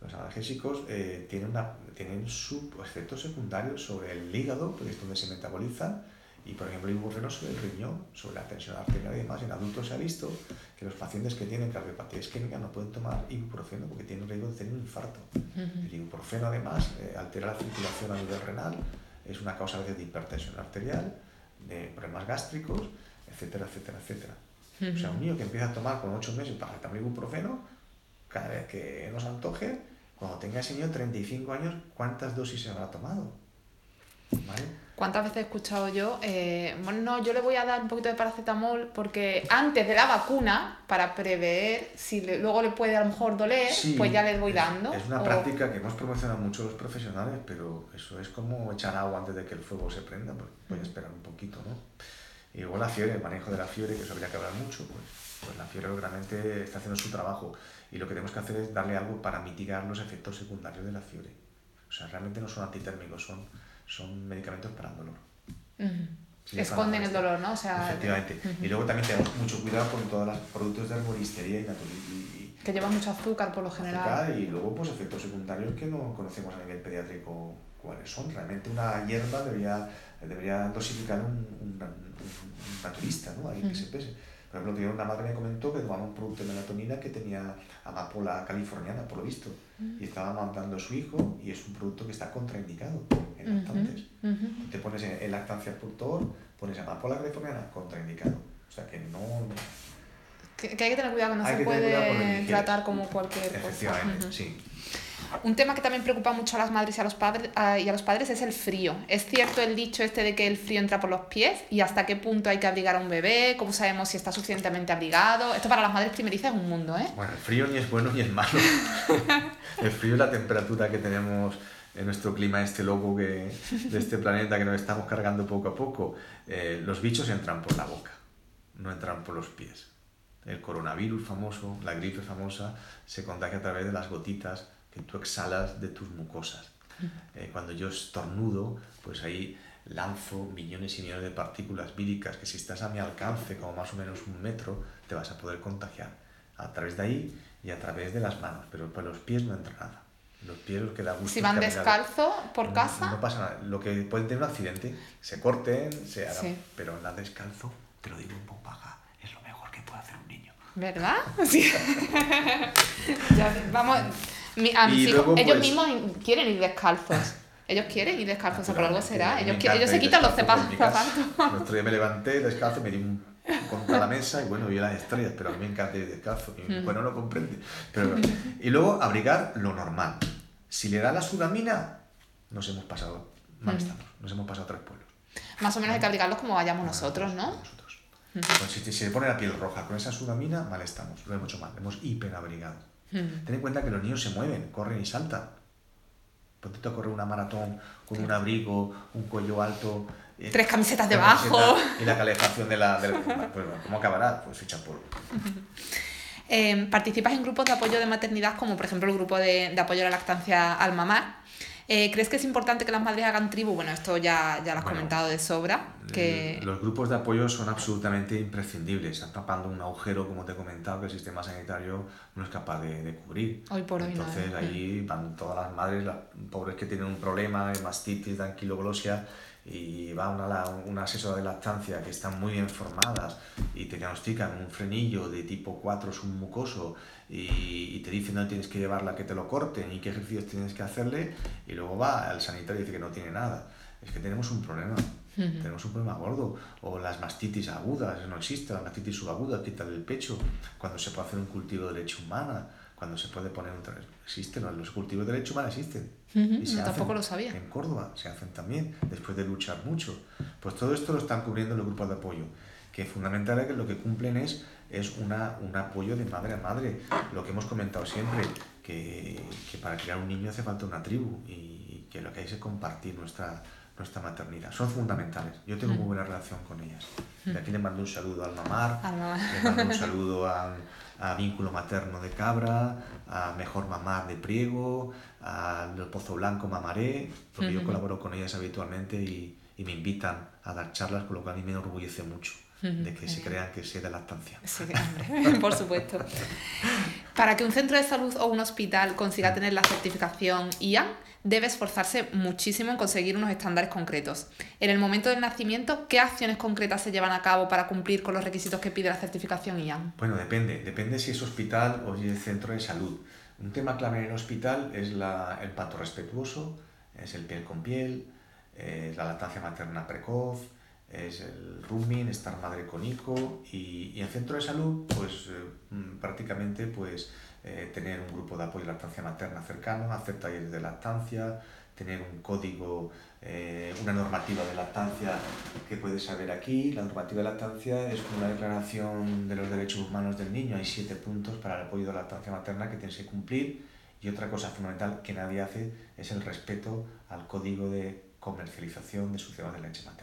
Speaker 2: los analgésicos eh, tienen, una, tienen sus efectos secundarios sobre el hígado, porque es donde se metabolizan, y por ejemplo el ibuprofeno sobre el riñón, sobre la tensión arterial y demás. En adultos se ha visto que los pacientes que tienen cardiopatía isquémica no pueden tomar ibuprofeno porque tienen riesgo de tener un infarto. El ibuprofeno además eh, altera la circulación a nivel renal, es una causa a veces de hipertensión arterial, de problemas gástricos, etcétera, etcétera, etcétera. O sea, un niño que empieza a tomar con 8 meses paracetamol y ibuprofeno, cada vez que nos antoje, cuando tenga ese niño 35 años, ¿cuántas dosis se habrá tomado? ¿Vale?
Speaker 1: ¿Cuántas veces he escuchado yo? eh, bueno, no, yo le voy a dar un poquito de paracetamol porque antes de la vacuna, para prever si le- luego le puede a lo mejor doler,
Speaker 2: Sí,
Speaker 1: pues ya les voy dando.
Speaker 2: Es una
Speaker 1: o-
Speaker 2: práctica que hemos promocionado mucho los profesionales, pero eso es como echar agua antes de que el fuego se prenda, pues voy a esperar un poquito, ¿no? Y luego la fiebre, el manejo de la fiebre, que eso habría que hablar mucho, pues, pues la fiebre realmente está haciendo su trabajo y lo que tenemos que hacer es darle algo para mitigar los efectos secundarios de la fiebre. O sea, realmente no son antitérmicos, son, son medicamentos para el dolor. Sí, para
Speaker 1: Esconden el dolor, ¿no? O sea,
Speaker 2: Efectivamente. Y luego también tenemos mucho cuidado con todos los productos de arboristería y,
Speaker 1: que lleva mucho azúcar por lo general.
Speaker 2: y luego pues efectos secundarios que no conocemos a nivel pediátrico cuáles son. Realmente una hierba debería, debería dosificar un, un, un- un naturista, ¿no? Alguien que se pese. Por ejemplo, una madre me comentó que tomaba un producto de melatonina que tenía amapola californiana, por lo visto, y estaba mandando a su hijo y es un producto que está contraindicado en lactantes. Te pones en, en lactancia productor, pones amapola californiana, contraindicado. O sea que no...
Speaker 1: Que, que hay que tener cuidado, que no
Speaker 2: Hay
Speaker 1: se
Speaker 2: que
Speaker 1: puede tratar como cualquier cosa.
Speaker 2: Efectivamente, sí.
Speaker 1: Un tema que también preocupa mucho a las madres y a los padres y a los padres es el frío. ¿Es cierto el dicho este de que el frío entra por los pies? ¿Y hasta qué punto hay que abrigar a un bebé? ¿Cómo sabemos si está suficientemente abrigado? Esto para las madres primerizas es un mundo, ¿eh?
Speaker 2: Bueno, el frío ni es bueno ni es malo. el frío es la temperatura que tenemos en nuestro clima este loco que, de este planeta que nos estamos cargando poco a poco. Eh, los bichos entran por la boca, no entran por los pies. El coronavirus famoso, la gripe famosa, se contagia a través de las gotitas que tú exhalas de tus mucosas. Eh, cuando yo estornudo, pues ahí lanzo millones y millones de partículas víricas que si estás a mi alcance, como más o menos un metro, te vas a poder contagiar. A través de ahí y a través de las manos, pero por los pies no entra nada. Los pies lo que da gusto
Speaker 1: Si van
Speaker 2: caminar.
Speaker 1: descalzo por
Speaker 2: No-
Speaker 1: casa,
Speaker 2: No, pasa nada. Lo que pueden tener un accidente, se corten, se hagan,
Speaker 1: Sí.
Speaker 2: pero andar descalzo, te lo digo en voz baja, es lo mejor que puede hacer un niño.
Speaker 1: ¿verdad? Sí. Ya, vamos, mi- a mis
Speaker 2: Y
Speaker 1: hijos-
Speaker 2: luego,
Speaker 1: ellos
Speaker 2: pues-
Speaker 1: mismos quieren ir descalzos. Ellos quieren ir descalzos, o sea, por algo será. Ellos, ellos se quitan los
Speaker 2: mi
Speaker 1: zapatos.
Speaker 2: El otro día me levanté descalzo, me di un contra la mesa y bueno, vi las estrellas, pero a mí me encanta ir descalzo.
Speaker 1: Mm.
Speaker 2: bueno lo comprende. Pero, y luego abrigar lo normal. Si le da la sudamina, nos hemos pasado, mal
Speaker 1: Mm.
Speaker 2: estamos, nos hemos pasado tres pueblos.
Speaker 1: Más o menos hay que abrigarlos como vayamos nosotros, ¿no?
Speaker 2: Nosotros. Pues si, si se pone la piel roja con esa sudamina, mal estamos, lo hemos hecho mal, hemos hiperabrigado.
Speaker 1: Mm.
Speaker 2: Ten en cuenta que los niños se mueven, corren y saltan. Ponte tú a correr una maratón con un abrigo, un cuello alto. eh,
Speaker 1: Tres camisetas
Speaker 2: tres
Speaker 1: debajo.
Speaker 2: camisetas Y la calefacción de la. pues, ¿Cómo acabará? Pues hecha polvo.
Speaker 1: Eh, participas en grupos de apoyo de maternidad, como por ejemplo el grupo de, de apoyo a la lactancia al mamar. Eh, ¿Crees que es importante que las madres hagan tribu? Bueno, esto ya, ya lo has
Speaker 2: Bueno,
Speaker 1: comentado de sobra. Que...
Speaker 2: Eh, Los grupos de apoyo son absolutamente imprescindibles. Están tapando un agujero, como te he comentado, que el sistema sanitario no es capaz de, de cubrir.
Speaker 1: Hoy por hoy no,
Speaker 2: Entonces
Speaker 1: ¿eh?
Speaker 2: ahí van todas las madres, las pobres que tienen un problema de mastitis, de anquiloglosia, y va una, una asesora de lactancia que están muy bien formadas y te diagnostican un frenillo de tipo 4 submucoso y, y te dicen dónde tienes que llevarla que te lo corten y qué ejercicios tienes que hacerle y luego va al sanitario y dice que no tiene nada. Es que tenemos un problema. Tenemos un problema gordo. O las mastitis agudas, no existe. La mastitis subaguda, quita del pecho. Cuando se puede hacer un cultivo de leche humana. Cuando se puede poner un... Existen, ¿no? los cultivos de leche humana existen.
Speaker 1: Ujú,
Speaker 2: Y se
Speaker 1: tampoco
Speaker 2: hacen
Speaker 1: lo sabía.
Speaker 2: En Córdoba se hacen también, después de luchar mucho. Pues todo esto lo están cubriendo los grupos de apoyo, que fundamentalmente lo que cumplen es, es una, un apoyo de madre a madre. Lo que hemos comentado siempre, que, que para criar un niño hace falta una tribu y que lo que hay es compartir nuestra, nuestra maternidad. Son fundamentales. Yo tengo muy buena relación con ellas. De aquí le mando un saludo al mamar, le mando un saludo a, a Vínculo Materno de Cabra, a Mejor Mamar de Priego, al Pozo Blanco Mamaré, porque yo
Speaker 1: Ujú.
Speaker 2: colaboro con ellas habitualmente y, y me invitan a dar charlas, con lo que a mí me enorgullece mucho de que se crean que sé de lactancia.
Speaker 1: Sí, hombre, por supuesto. Para que un centro de salud o un hospital consiga tener la certificación IAN, debe esforzarse muchísimo en conseguir unos estándares concretos. En el momento del nacimiento, ¿qué acciones concretas se llevan a cabo para cumplir con los requisitos que pide la certificación IAN?
Speaker 2: Bueno, depende, depende si es hospital o si es centro de salud. Un tema clave en el hospital es la, el parto respetuoso, es el piel con piel, es la lactancia materna precoz, es el rooming, estar madre con hijo y, y en centro de salud, pues eh, mm, prácticamente pues eh, tener un grupo de apoyo a lactancia materna cercano, hacer talleres de lactancia, tener un código, eh, una normativa de lactancia que puedes saber aquí. La normativa de lactancia es una declaración de los derechos humanos del niño. Hay siete puntos para el apoyo de la lactancia materna que tienes que cumplir. Y otra cosa fundamental que nadie hace es el respeto al código de comercialización de succiones de leche materna.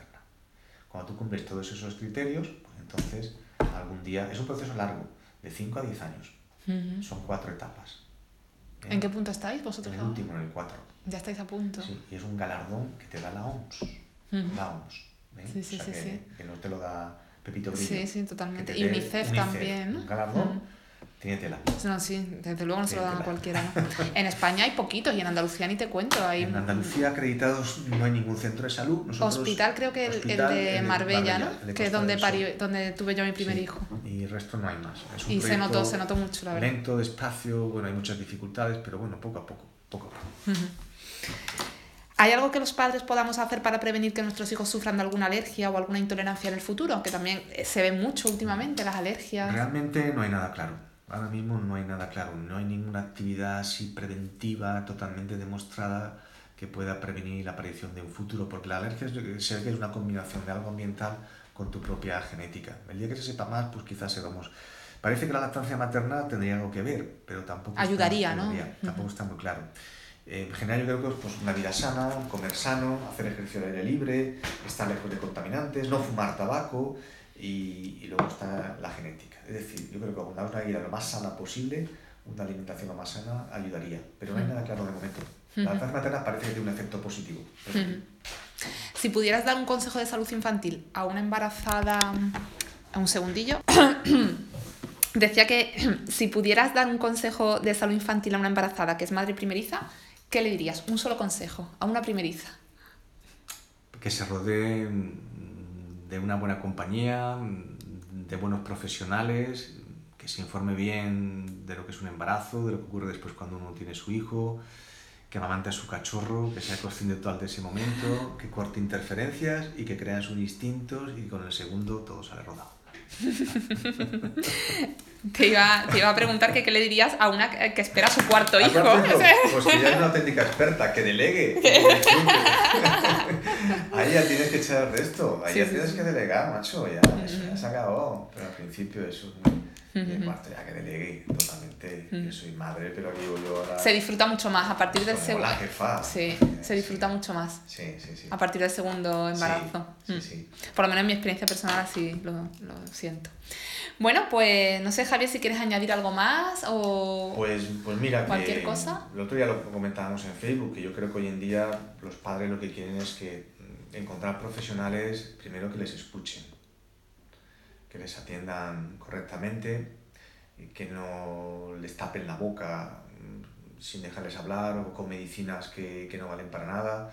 Speaker 2: Cuando tú cumples todos esos criterios, pues entonces algún día, es un proceso largo, de 5 a 10 años.
Speaker 1: Ujú.
Speaker 2: Son cuatro etapas. ¿eh?
Speaker 1: ¿En qué punto estáis vosotros?
Speaker 2: En el último, en el 4.
Speaker 1: Ya estáis a punto.
Speaker 2: Sí, y es un galardón que te da la OMS.
Speaker 1: Ujú.
Speaker 2: La OMS. ¿eh?
Speaker 1: Sí, sí,
Speaker 2: O sea
Speaker 1: sí,
Speaker 2: que,
Speaker 1: sí.
Speaker 2: que no te lo da Pepito Grillo.
Speaker 1: Sí, sí, totalmente.
Speaker 2: te
Speaker 1: Y
Speaker 2: dé
Speaker 1: UNICEF, también.
Speaker 2: Un galardón,
Speaker 1: Ujú.
Speaker 2: Tiene tela.
Speaker 1: No, sí, desde luego no se lo dan a cualquiera. ¿no? En España hay poquitos y en Andalucía ni te cuento. Hay
Speaker 2: En Andalucía acreditados no hay ningún centro de salud. Nosotros-
Speaker 1: hospital, creo que el, el de
Speaker 2: el
Speaker 1: Marbella, ¿no?
Speaker 2: el de
Speaker 1: Que es donde, parió- donde tuve yo mi primer
Speaker 2: Sí,
Speaker 1: hijo.
Speaker 2: Y el resto no hay más. Es un
Speaker 1: Y se notó, se notó mucho, la verdad.
Speaker 2: Lento, despacio, bueno, hay muchas dificultades, pero bueno, poco a poco, poco a poco.
Speaker 1: ¿Hay algo que los padres podamos hacer para prevenir que nuestros hijos sufran de alguna alergia o alguna intolerancia en el futuro? Que también eh, se ve mucho últimamente las alergias.
Speaker 2: Realmente no hay nada claro. Ahora mismo no hay nada claro. No hay ninguna actividad así preventiva totalmente demostrada que pueda prevenir la aparición de un futuro, porque la alergia es- se ve que es una combinación de algo ambiental con tu propia genética. El día que se sepa más, pues quizás sepamos. Parece que la lactancia materna tendría algo que ver, pero tampoco
Speaker 1: Ayudaría,
Speaker 2: está,
Speaker 1: ¿no?
Speaker 2: todavía, tampoco está muy claro. Eh, en general yo creo que es pues, una vida sana, comer sano, hacer ejercicio al aire libre, estar lejos de contaminantes, no fumar tabaco y, y luego está la genética. Es decir, yo creo que una, una vida lo más sana posible, una alimentación lo más sana ayudaría, pero no hay nada claro de momento. La lactancia materna parece que tiene un efecto positivo.
Speaker 1: Si pudieras dar un consejo de salud infantil a una embarazada... A un segundillo. Decía que si pudieras dar un consejo de salud infantil a una embarazada que es madre primeriza, ¿qué le dirías? Un solo consejo a una primeriza.
Speaker 2: que se rodee de una buena compañía, de buenos profesionales, que se informe bien de lo que es un embarazo, de lo que ocurre después cuando uno tiene su hijo que amamante a su cachorro, que sea consciente total de ese momento, que corte interferencias y que crea sus instintos y con el segundo todo sale rodado.
Speaker 1: te, iba, te iba a preguntar que qué le dirías a una que espera su cuarto hijo.
Speaker 2: Pues que ya es una auténtica experta, que delegue. Ahí ya tienes que echar el resto, ahí ya tienes que delegar, macho, ya, eso ya se acabó. Pero al principio eso es muy y el cuarto ya que delegue totalmente. Yo soy madre, pero aquí yo ahora.
Speaker 1: Se disfruta mucho más a partir del segundo.
Speaker 2: la jefa.
Speaker 1: Sí, se disfruta mucho más.
Speaker 2: Sí, sí, sí.
Speaker 1: A partir del segundo embarazo.
Speaker 2: Sí, sí,
Speaker 1: Por lo menos en mi experiencia personal así lo, lo siento. Bueno, pues no sé, Javier, si quieres añadir algo más o.
Speaker 2: Pues, pues mira,
Speaker 1: cualquier cosa.
Speaker 2: El otro día lo comentábamos en Facebook, que yo creo que hoy en día los padres lo que quieren es que mm, encontrar profesionales, primero que les escuchen, que les atiendan correctamente, que no les tapen la boca mm, sin dejarles hablar o con medicinas que, que no valen para nada.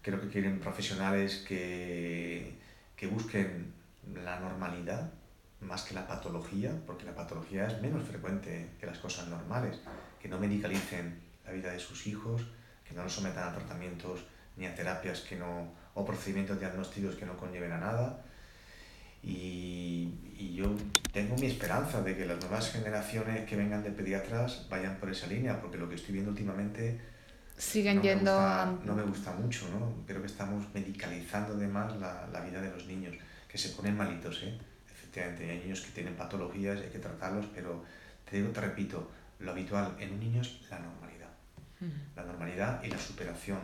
Speaker 2: Creo que quieren profesionales que, que busquen la normalidad más que la patología, porque la patología es menos frecuente que las cosas normales, que no medicalicen la vida de sus hijos, que no los sometan a tratamientos ni a terapias que no, o procedimientos diagnósticos que no conlleven a nada. Y, y, yo tengo mi esperanza de que las nuevas generaciones que vengan de pediatras vayan por esa línea, porque lo que estoy viendo últimamente
Speaker 1: siguen yendo
Speaker 2: no me gusta mucho, ¿no? Creo que estamos medicalizando además la, la vida de los niños, que se ponen malitos, ¿eh? hay niños que tienen patologías hay que tratarlos, pero te digo, te repito, lo habitual en un niño es la normalidad. La normalidad y la superación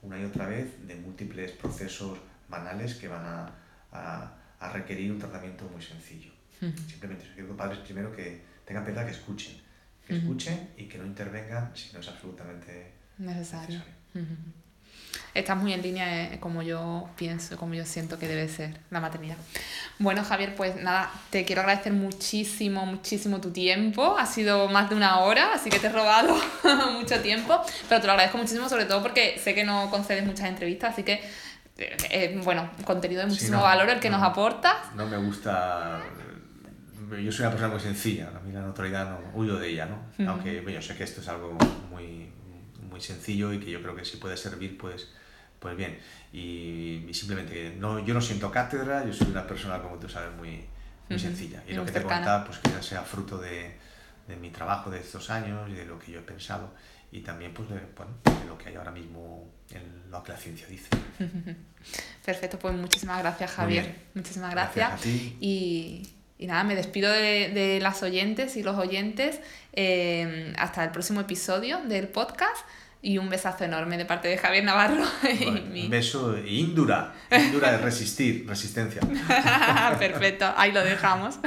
Speaker 2: una y otra vez de múltiples procesos banales que van a, a, a requerir un tratamiento muy sencillo. Simplemente quiero que padres primero que tengan piedad que escuchen, que escuchen y que no intervengan si no es absolutamente necesario.
Speaker 1: Estás muy en línea eh, como yo pienso, como yo siento que debe ser la maternidad. Bueno, Javier, pues nada, te quiero agradecer muchísimo, muchísimo tu tiempo. Ha sido más de una hora, así que te he robado mucho tiempo, pero te lo agradezco muchísimo, sobre todo porque sé que no concedes muchas entrevistas, así que, eh, eh, bueno, contenido de muchísimo valor el que nos aportas.
Speaker 2: No me gusta yo soy una persona muy sencilla, a mí la notoriedad no huyo de ella, ¿no? Aunque yo sé que esto es algo muy, muy sencillo y que yo creo que si puede servir, pues, pues bien. Y, simplemente, no, yo no siento cátedra, yo soy una persona, como tú sabes, muy, muy sencilla. Y, lo que te contaba, pues que ya sea fruto de, de, mi trabajo de estos años y de lo que yo he pensado y también pues de, bueno, de lo que hay ahora mismo en lo que la ciencia dice.
Speaker 1: Perfecto, pues muchísimas gracias Javier. Muchísimas gracias. Y, y, nada, me despido de, de, las oyentes y los oyentes eh, hasta el próximo episodio del podcast y un besazo enorme de parte de Javier Navarro.
Speaker 2: Un beso índura, índura de resistir, resistencia.
Speaker 1: Perfecto, ahí lo dejamos.